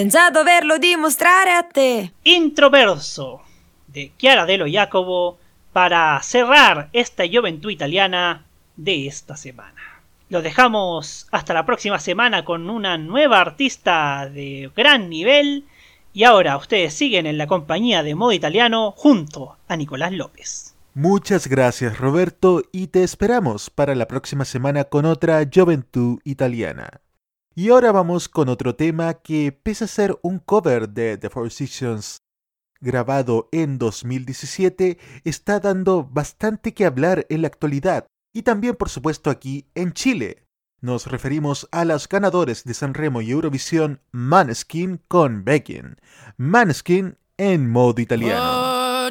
senza doverlo dimostrare a te. Introverso de Chiara Dello Jacobo para cerrar esta juventud italiana de esta semana. Lo dejamos hasta la próxima semana con una nueva artista de gran nivel. Y ahora ustedes siguen en la compañía de modo italiano junto a Nicolás López. Muchas gracias Roberto y te esperamos para la próxima semana con otra Juventud Italiana. Y ahora vamos con otro tema que pese a ser un cover de The Four Seasons grabado en 2017 está dando bastante que hablar en la actualidad y también por supuesto aquí en Chile. Nos referimos a los ganadores de Sanremo y Eurovisión Maneskin con Beggin. Maneskin en modo italiano.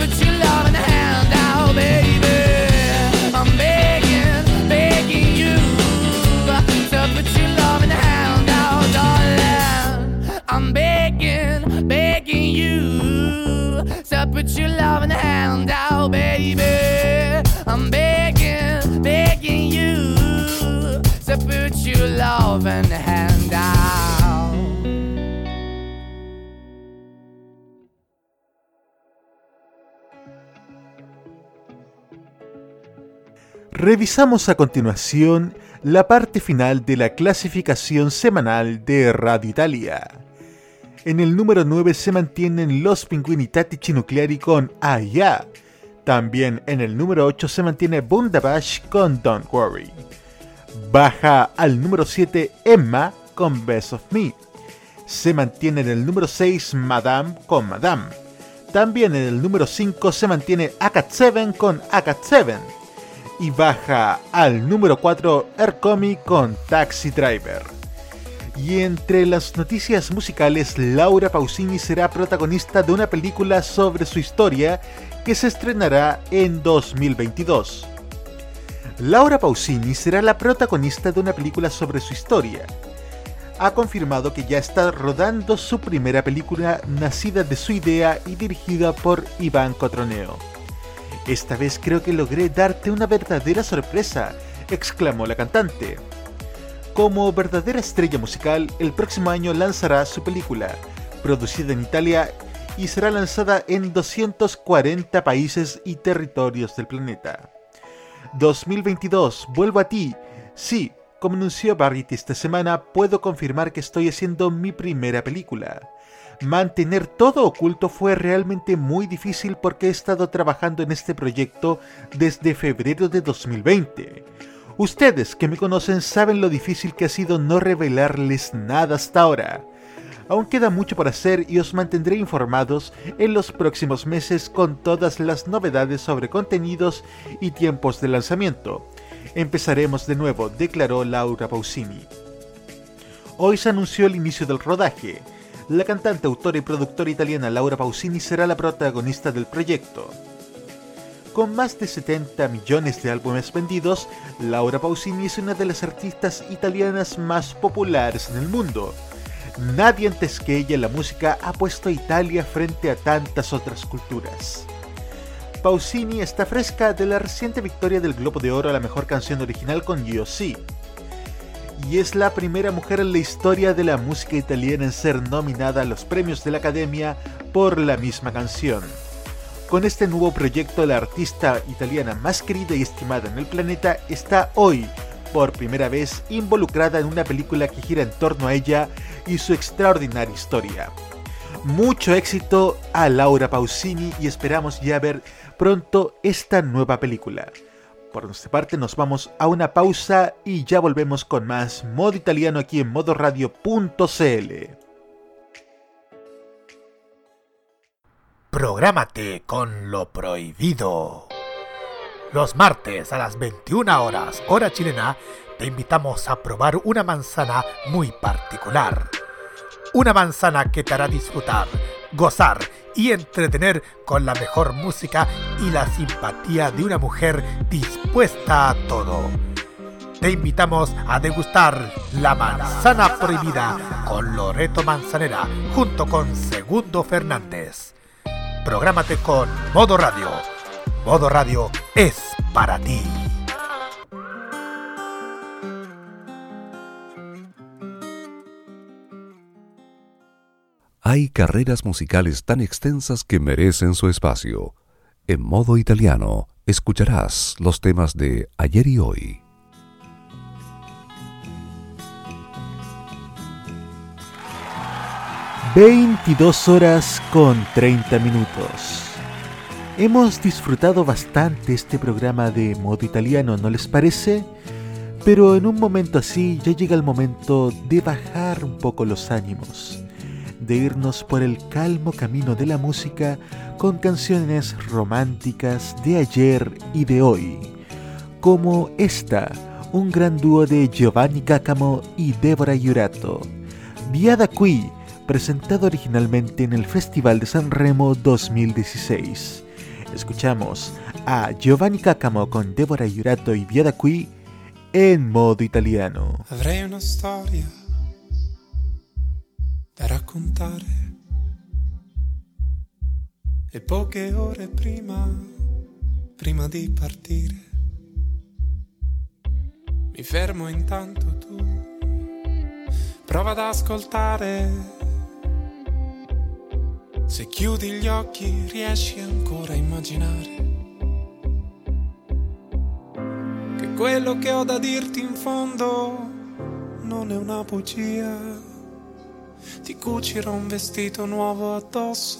Put your love in the hand now, baby. Revisamos a continuación la parte final de la clasificación semanal de Radio Italia. En el número 9 se mantienen Los Pinguini Tattici Nucleari con Aya. También en el número 8 se mantiene Bundabash con Don't Worry. Baja al número 7 Emma con Best of Me. Se mantiene en el número 6 Madame con Madame. También en el número 5 se mantiene Akat 7 con Akat 7 y baja al número 4 Ercomi con Taxi Driver. Y entre las noticias musicales, Laura Pausini será protagonista de una película sobre su historia que se estrenará en 2022. Laura Pausini será la protagonista de una película sobre su historia. Ha confirmado que ya está rodando su primera película nacida de su idea y dirigida por Iván Cotroneo. Esta vez creo que logré darte una verdadera sorpresa, exclamó la cantante. Como verdadera estrella musical, el próximo año lanzará su película, producida en Italia y será lanzada en 240 países y territorios del planeta. 2022, vuelvo a ti. Sí, como anunció Variety esta semana, puedo confirmar que estoy haciendo mi primera película. Mantener todo oculto fue realmente muy difícil porque he estado trabajando en este proyecto desde febrero de 2020. Ustedes que me conocen saben lo difícil que ha sido no revelarles nada hasta ahora. Aún queda mucho por hacer y os mantendré informados en los próximos meses con todas las novedades sobre contenidos y tiempos de lanzamiento. Empezaremos de nuevo, declaró Laura Pausini. Hoy se anunció el inicio del rodaje. La cantante, autora y productora italiana Laura Pausini será la protagonista del proyecto. Con más de 70 millones de álbumes vendidos, Laura Pausini es una de las artistas italianas más populares en el mundo. Nadie antes que ella en la música ha puesto a Italia frente a tantas otras culturas. Pausini está fresca de la reciente victoria del Globo de Oro a la mejor canción original con Yossi. Y es la primera mujer en la historia de la música italiana en ser nominada a los premios de la Academia por la misma canción. Con este nuevo proyecto, la artista italiana más querida y estimada en el planeta está hoy, por primera vez, involucrada en una película que gira en torno a ella y su extraordinaria historia. Mucho éxito a Laura Pausini y esperamos ya ver pronto esta nueva película. Por nuestra parte nos vamos a una pausa y ya volvemos con más modo italiano aquí en modoradio.cl. Prográmate con lo prohibido. Los martes a las 21 horas, hora chilena, te invitamos a probar una manzana muy particular. Una manzana que te hará disfrutar, gozar y entretener con la mejor música y la simpatía de una mujer dispuesta a todo. Te invitamos a degustar la manzana prohibida con Loreto Manzanera junto con Segundo Fernández. Prográmate con Modo Radio. Modo Radio es para ti. Hay carreras musicales tan extensas que merecen su espacio. En modo italiano, escucharás los temas de ayer y hoy. ...22 horas con 30 minutos. Hemos disfrutado bastante este programa de modo italiano, ¿no les parece? Pero en un momento así ya llega el momento de bajar un poco los ánimos de irnos por el calmo camino de la música con canciones románticas de ayer y de hoy, como esta, un gran dúo de Giovanni Cacamo y Débora Iurato, Viada Qui, presentado originalmente en el Festival de San Remo 2016. Escuchamos a Giovanni Cacamo con Débora Iurato y Viada Qui en modo italiano. Raccontare. E poche ore prima, prima di partire, mi fermo intanto tu, prova ad ascoltare. Se chiudi gli occhi riesci ancora a immaginare che quello che ho da dirti in fondo non è una bugia ti cucirò un vestito nuovo addosso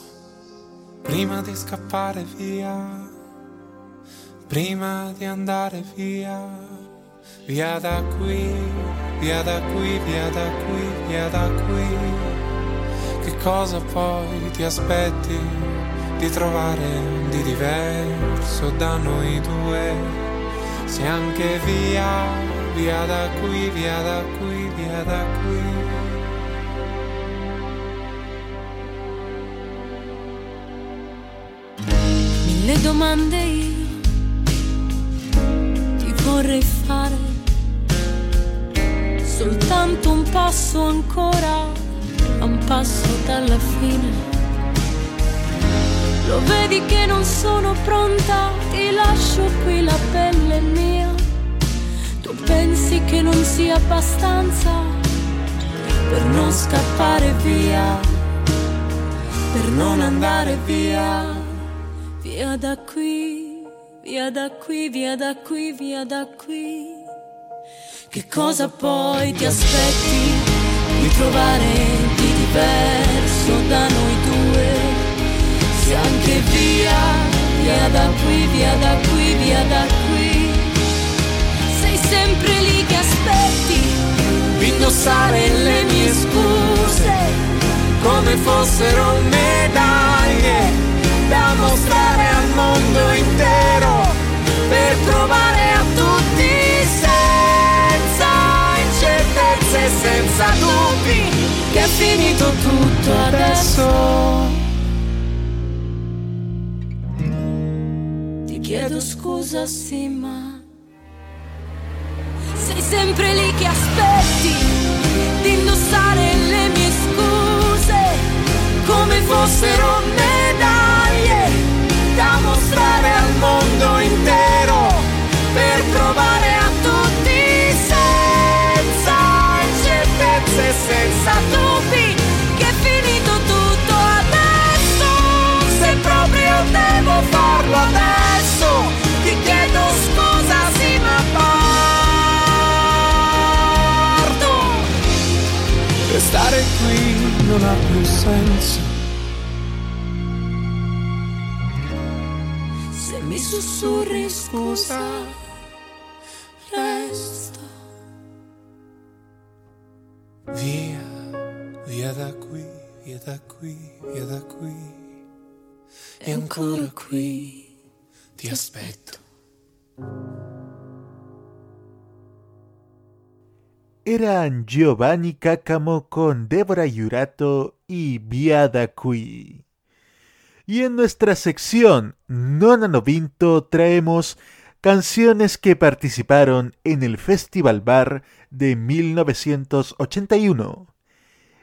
prima di scappare via, prima di andare via, via da qui, via da qui, via da qui, via da qui. Che cosa poi ti aspetti di trovare di diverso da noi due? Se anche via, via da qui, via da qui, via da qui. Mille domande io ti vorrei fare, soltanto un passo ancora, un passo dalla fine. Lo vedi che non sono pronta, ti lascio qui la pelle mia. Tu pensi che non sia abbastanza per non scappare via, per non andare via. Via da qui, via da qui, via da qui, via da qui. Che cosa poi ti aspetti di trovare di diverso da noi due? Se anche via, via da qui, via da qui, via da qui. Sei sempre lì che aspetti indossare le mie scuse come fossero medaglie da mostrare al mondo intero per provare a tutti senza incertezze, senza dubbi che è finito tutto adesso. Ti chiedo scusa, sì, ma sei sempre lì che aspetti di indossare le mie scuse come fossero mondo intero per provare a tutti senza incertezze e senza dubbi che è finito tutto adesso. Se proprio devo farlo adesso ti chiedo scusa sì ma parto restare qui non ha più senso. Sussurri scusa Resto Via, via da qui, via da qui, via da qui. E ancora qui ti aspetto. Eran Giovanni Cácamo con Débora Yurato y Viada Qui. Y en nuestra sección Nona Novinto traemos canciones que participaron en el Festival Bar de 1981.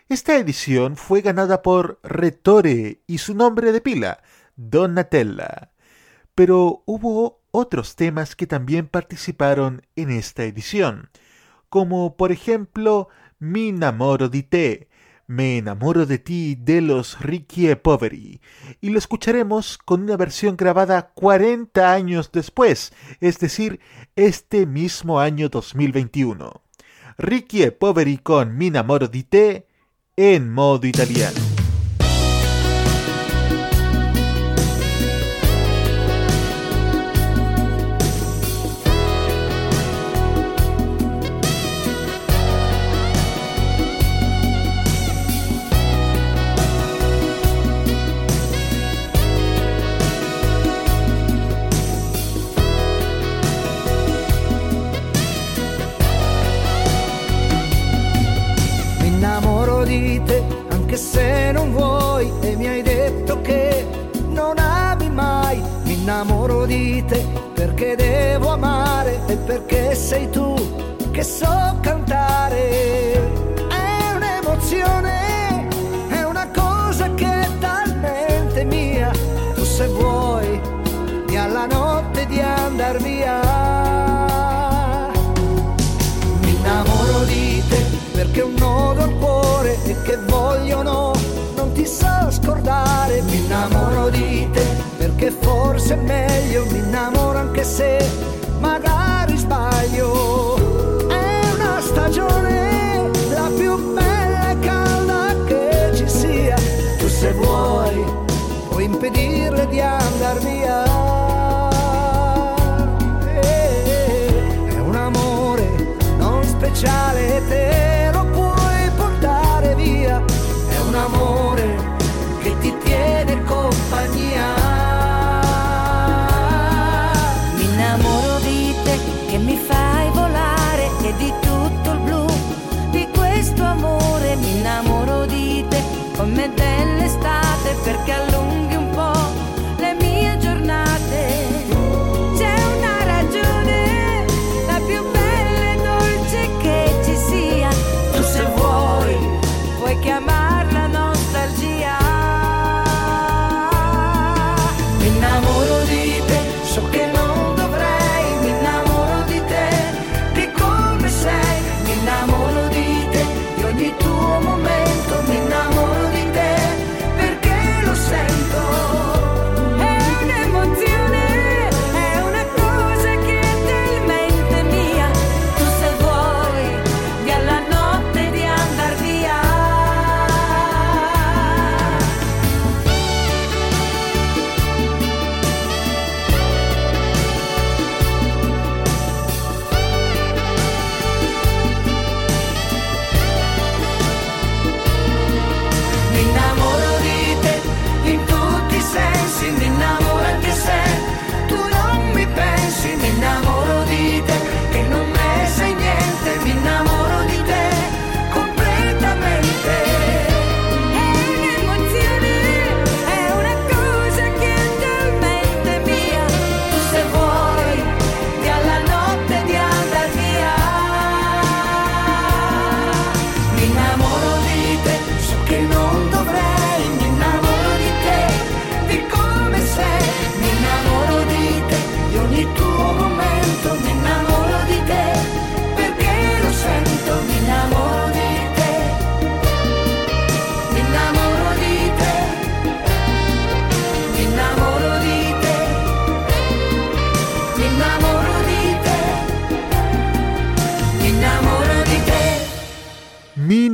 Esta edición fue ganada por Retore y su nombre de pila, Donatella. Pero hubo otros temas que también participaron en esta edición, como por ejemplo Mi Namoro di te, Me enamoro de ti de los Ricky e Poveri, y lo escucharemos con una versión grabada 40 años después, es decir, este mismo año 2021. Ricky e Poveri con Mi Namoro di te en modo italiano. Innamoro di te perché devo amare e perché sei tu che so cantare. È un'emozione, è una cosa che è talmente mia. Tu se vuoi, di alla notte di andar via. Mi innamoro di te perché un nodo al cuore e che vogliono non ti so scordare. Mi innamoro di te perché forse è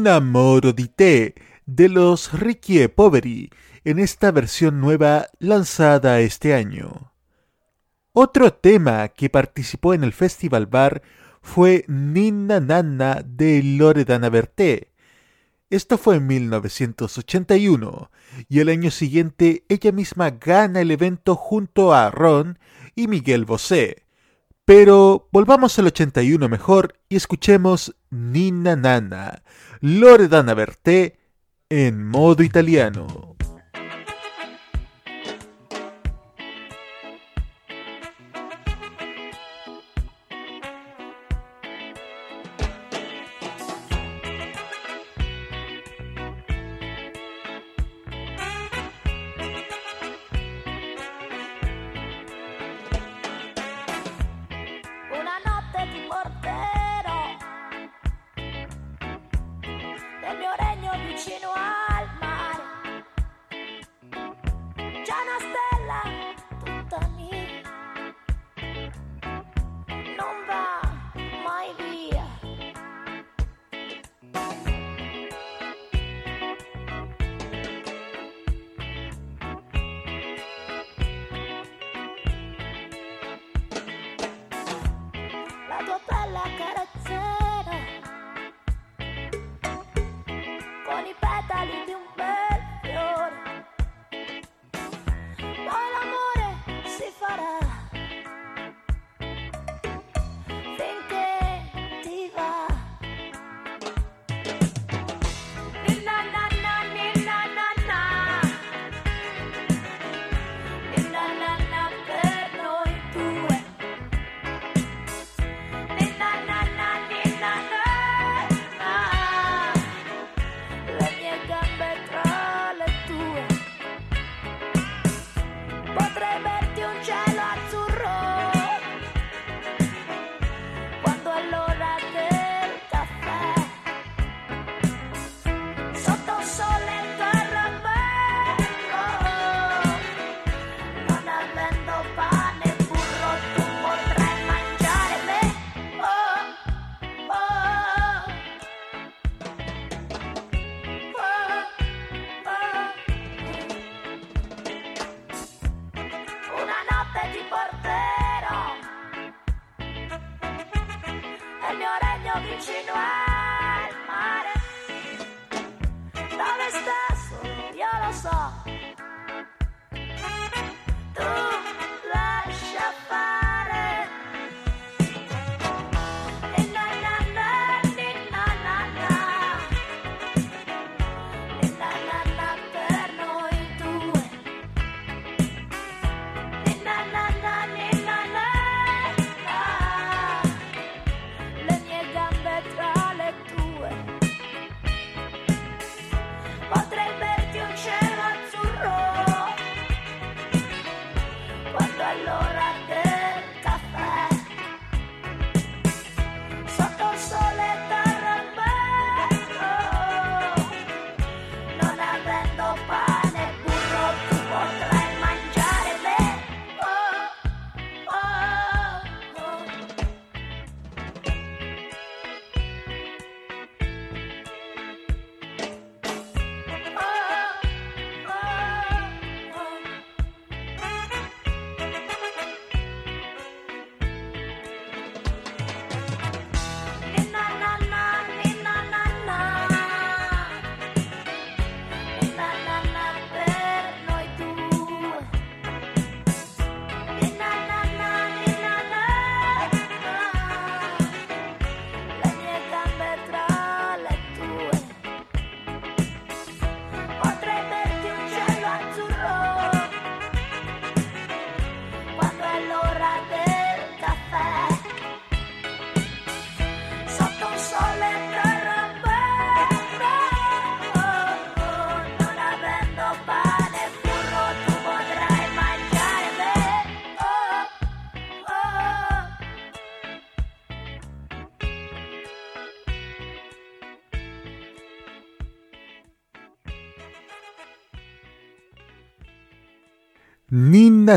una morodité de los Ricky Poveri en esta versión nueva lanzada este año. Otro tema que participó en el Festival Bar fue Nina Nana de Loredana Berté. Esto fue en 1981 y el año siguiente ella misma gana el evento junto a Ron y Miguel Bosé. Pero volvamos al 81 mejor y escuchemos Nina Nana Loredana Berté en modo italiano.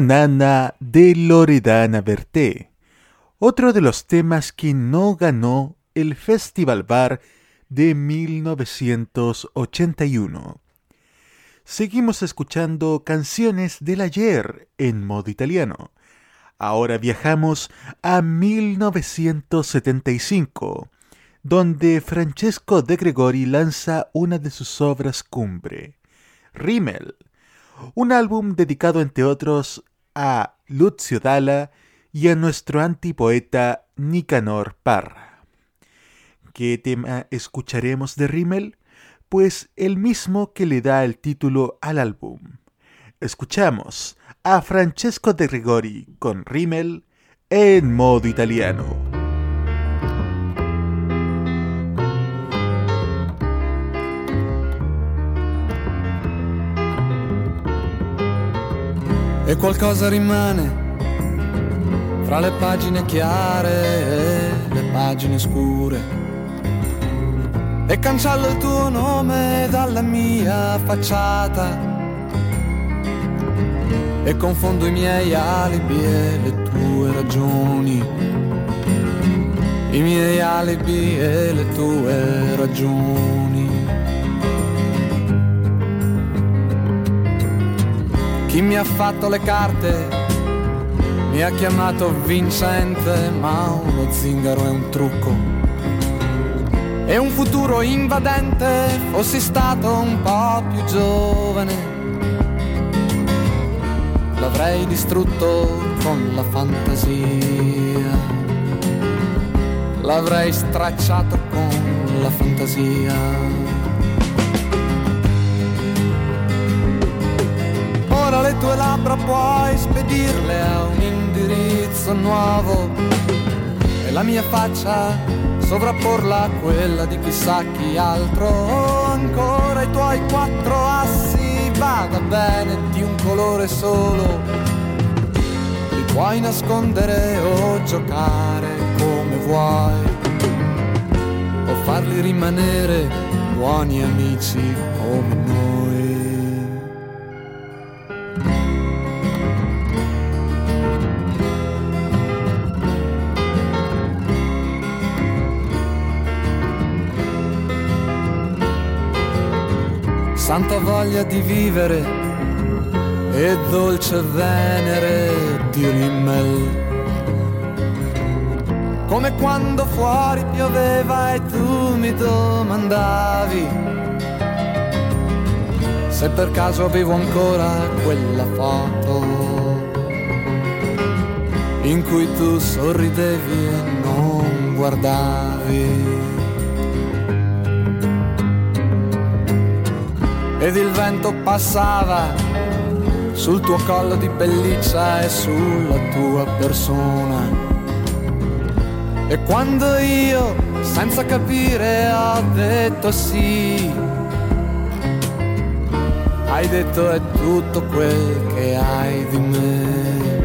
Nanana de Loredana Berté, otro de los temas que no ganó el Festival Bar de 1981. Seguimos escuchando canciones del ayer en modo italiano. Ahora viajamos a 1975, donde Francesco de Gregori lanza una de sus obras cumbre, Rimmel un álbum dedicado entre otros a Lucio Dalla y a nuestro antipoeta Nicanor Parra. ¿Qué tema escucharemos de Rimmel? Pues el mismo que le da el título al álbum. Escuchamos a Francesco De Gregori con Rimmel en modo italiano. E qualcosa rimane fra le pagine chiare e le pagine scure. E cancello il tuo nome dalla mia facciata e confondo i miei alibi e le tue ragioni. I miei alibi e le tue ragioni. Chi mi ha fatto le carte mi ha chiamato vincente, ma uno zingaro è un trucco. E un futuro invadente, fossi stato un po' più giovane, l'avrei distrutto con la fantasia. L'avrei stracciato con la fantasia. Ora le tue labbra puoi spedirle a un indirizzo nuovo e la mia faccia sovrapporla a quella di chissà chi altro. Ancora i tuoi quattro assi vada bene di un colore solo. Li puoi nascondere o giocare come vuoi o farli rimanere buoni amici come noi. Santa voglia di vivere e dolce venere di Rimmel. Come quando fuori pioveva e tu mi domandavi se per caso avevo ancora quella foto in cui tu sorridevi e non guardavi. Ed il vento passava sul tuo collo di pelliccia e sulla tua persona. E quando io, senza capire, ho detto sì, hai detto è tutto quel che hai di me,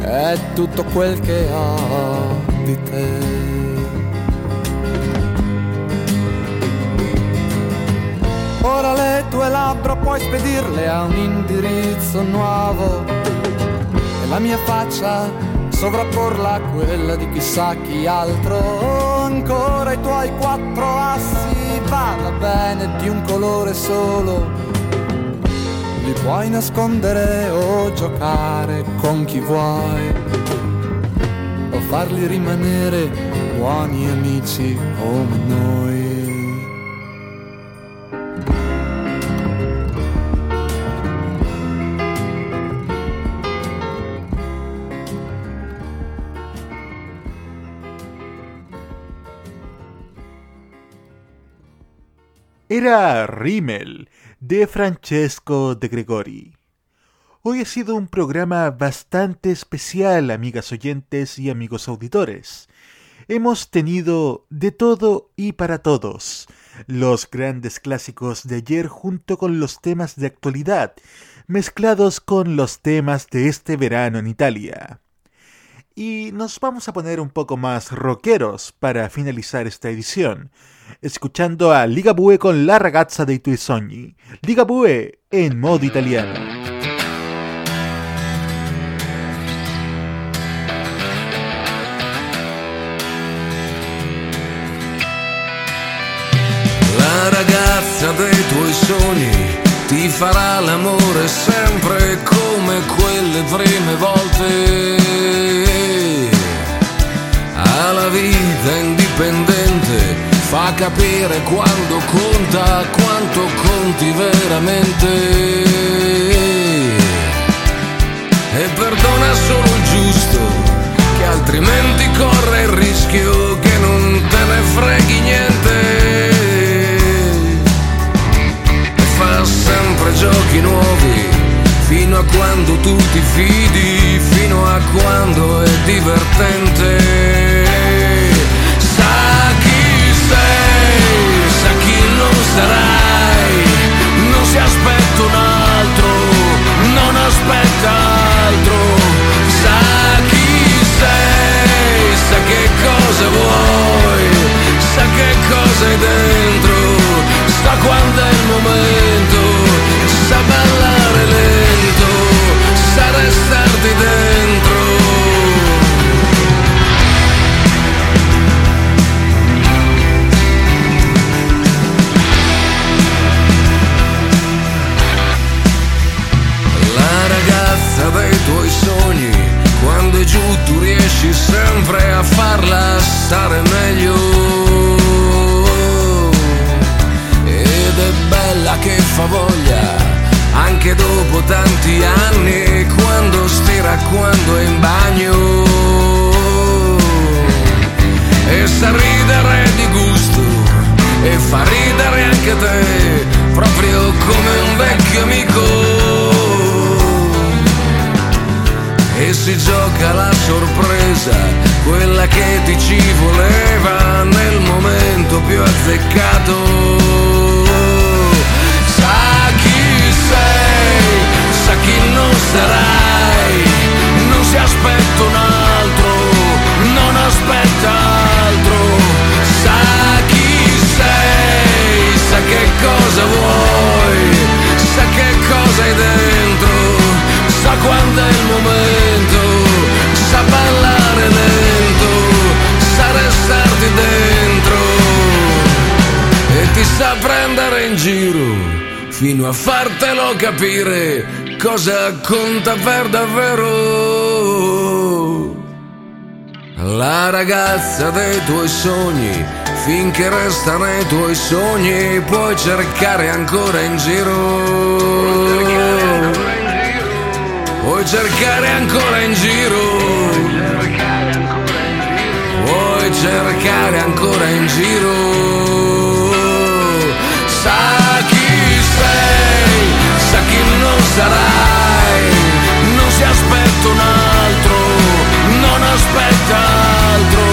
è tutto quel che ho di te. Tue labbra puoi spedirle a un indirizzo nuovo e la mia faccia sovrapporla a quella di chissà chi altro. Ancora i tuoi quattro assi vada bene di un colore solo. Li puoi nascondere o giocare con chi vuoi o farli rimanere buoni amici come noi. Era Rimmel de Francesco de Gregori. Hoy ha sido un programa bastante especial, amigas oyentes y amigos auditores. Hemos tenido de todo y para todos, los grandes clásicos de ayer junto con los temas de actualidad, mezclados con los temas de este verano en Italia. Y nos vamos a poner un poco más rockeros para finalizar esta edición, escuchando a Ligabue con La ragazza dei tuoi sogni. Ligabue en modo italiano. ragazza dei tuoi sogni ti farà l'amore sempre come quelle prime volte. Ha la vita indipendente, fa capire quando conta, quanto conti veramente. E perdona solo il giusto, che altrimenti corre il rischio che non te ne freghi niente. E fa sempre giochi nuovi, fino a quando tu ti fidi, fino a quando è divertente. Sarai, non si aspetta un altro, non aspetta altro. Sa chi sei, sa che cosa vuoi, sa che cosa hai dentro, sa quando è il momento, sa ballare lento, sa restarti cosa conta per davvero. La ragazza dei tuoi sogni, finché resta nei tuoi sogni, puoi cercare ancora in giro. Puoi cercare ancora in giro. Puoi cercare ancora in giro. Sa sarai. Non si aspetta un altro, non aspetta altro.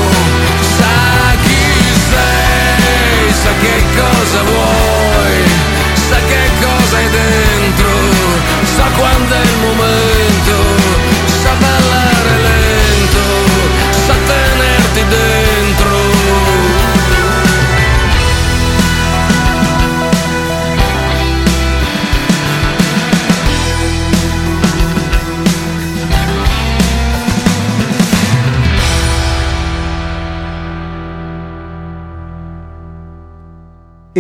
Sa chi sei, sa che cosa vuoi, sa che cosa hai dentro, sa quando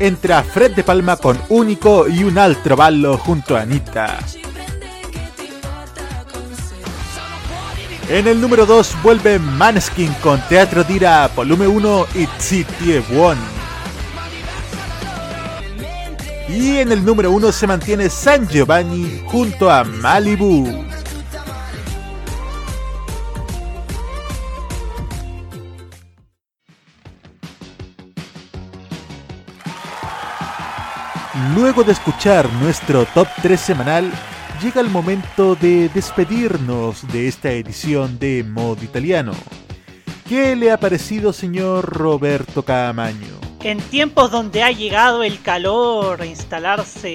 entra Fred de Palma con Único y un altro ballo junto a Anita. En el número 2 vuelve Maneskin con Teatro Dira Volumen 1 y City One. Y en el número 1 se mantiene San Giovanni junto a Malibu. Luego de escuchar nuestro top 3 semanal, llega el momento de despedirnos de esta edición de Modo Italiano. ¿Qué le ha parecido, señor Roberto Camaño? En tiempos donde ha llegado el calor a instalarse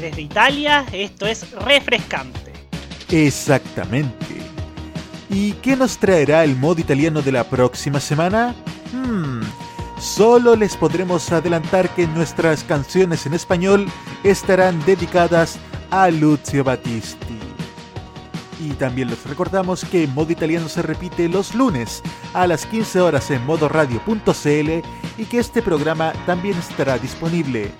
desde Italia, esto es refrescante. Exactamente. ¿Y qué nos traerá el modo italiano de la próxima semana? Hmm, solo les podremos adelantar que nuestras canciones en español estarán dedicadas a Lucio Battisti. Y también les recordamos que Modo Italiano se repite los lunes a las 15 horas en modoradio.cl y que este programa también estará disponible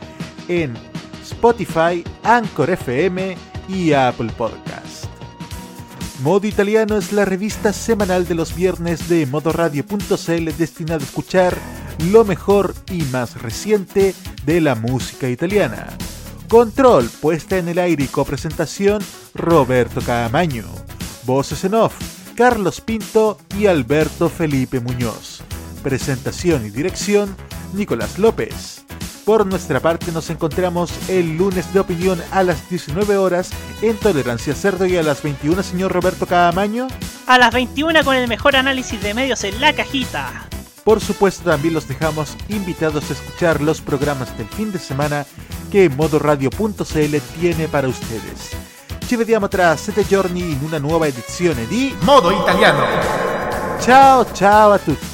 en Spotify, Anchor FM y Apple Podcast. Modo Italiano es la revista semanal de los viernes de modoradio.cl destinada a escuchar lo mejor y más reciente de la música italiana. Control, puesta en el aire y copresentación, Roberto Caamaño. Voces en off, Carlos Pinto y Alberto Felipe Muñoz. Presentación y dirección, Nicolás López. Por nuestra parte nos encontramos el lunes de opinión a las 19 horas en Tolerancia Cerdo y a las 21, señor Roberto Caamaño. A las 21 con el mejor análisis de medios en la cajita. Por supuesto también los dejamos invitados a escuchar los programas del fin de semana que modoradio.cl tiene para ustedes. Ci vediamo tra sette giorni in una nuova edizione di Modo Italiano. Ciao ciao a tutti.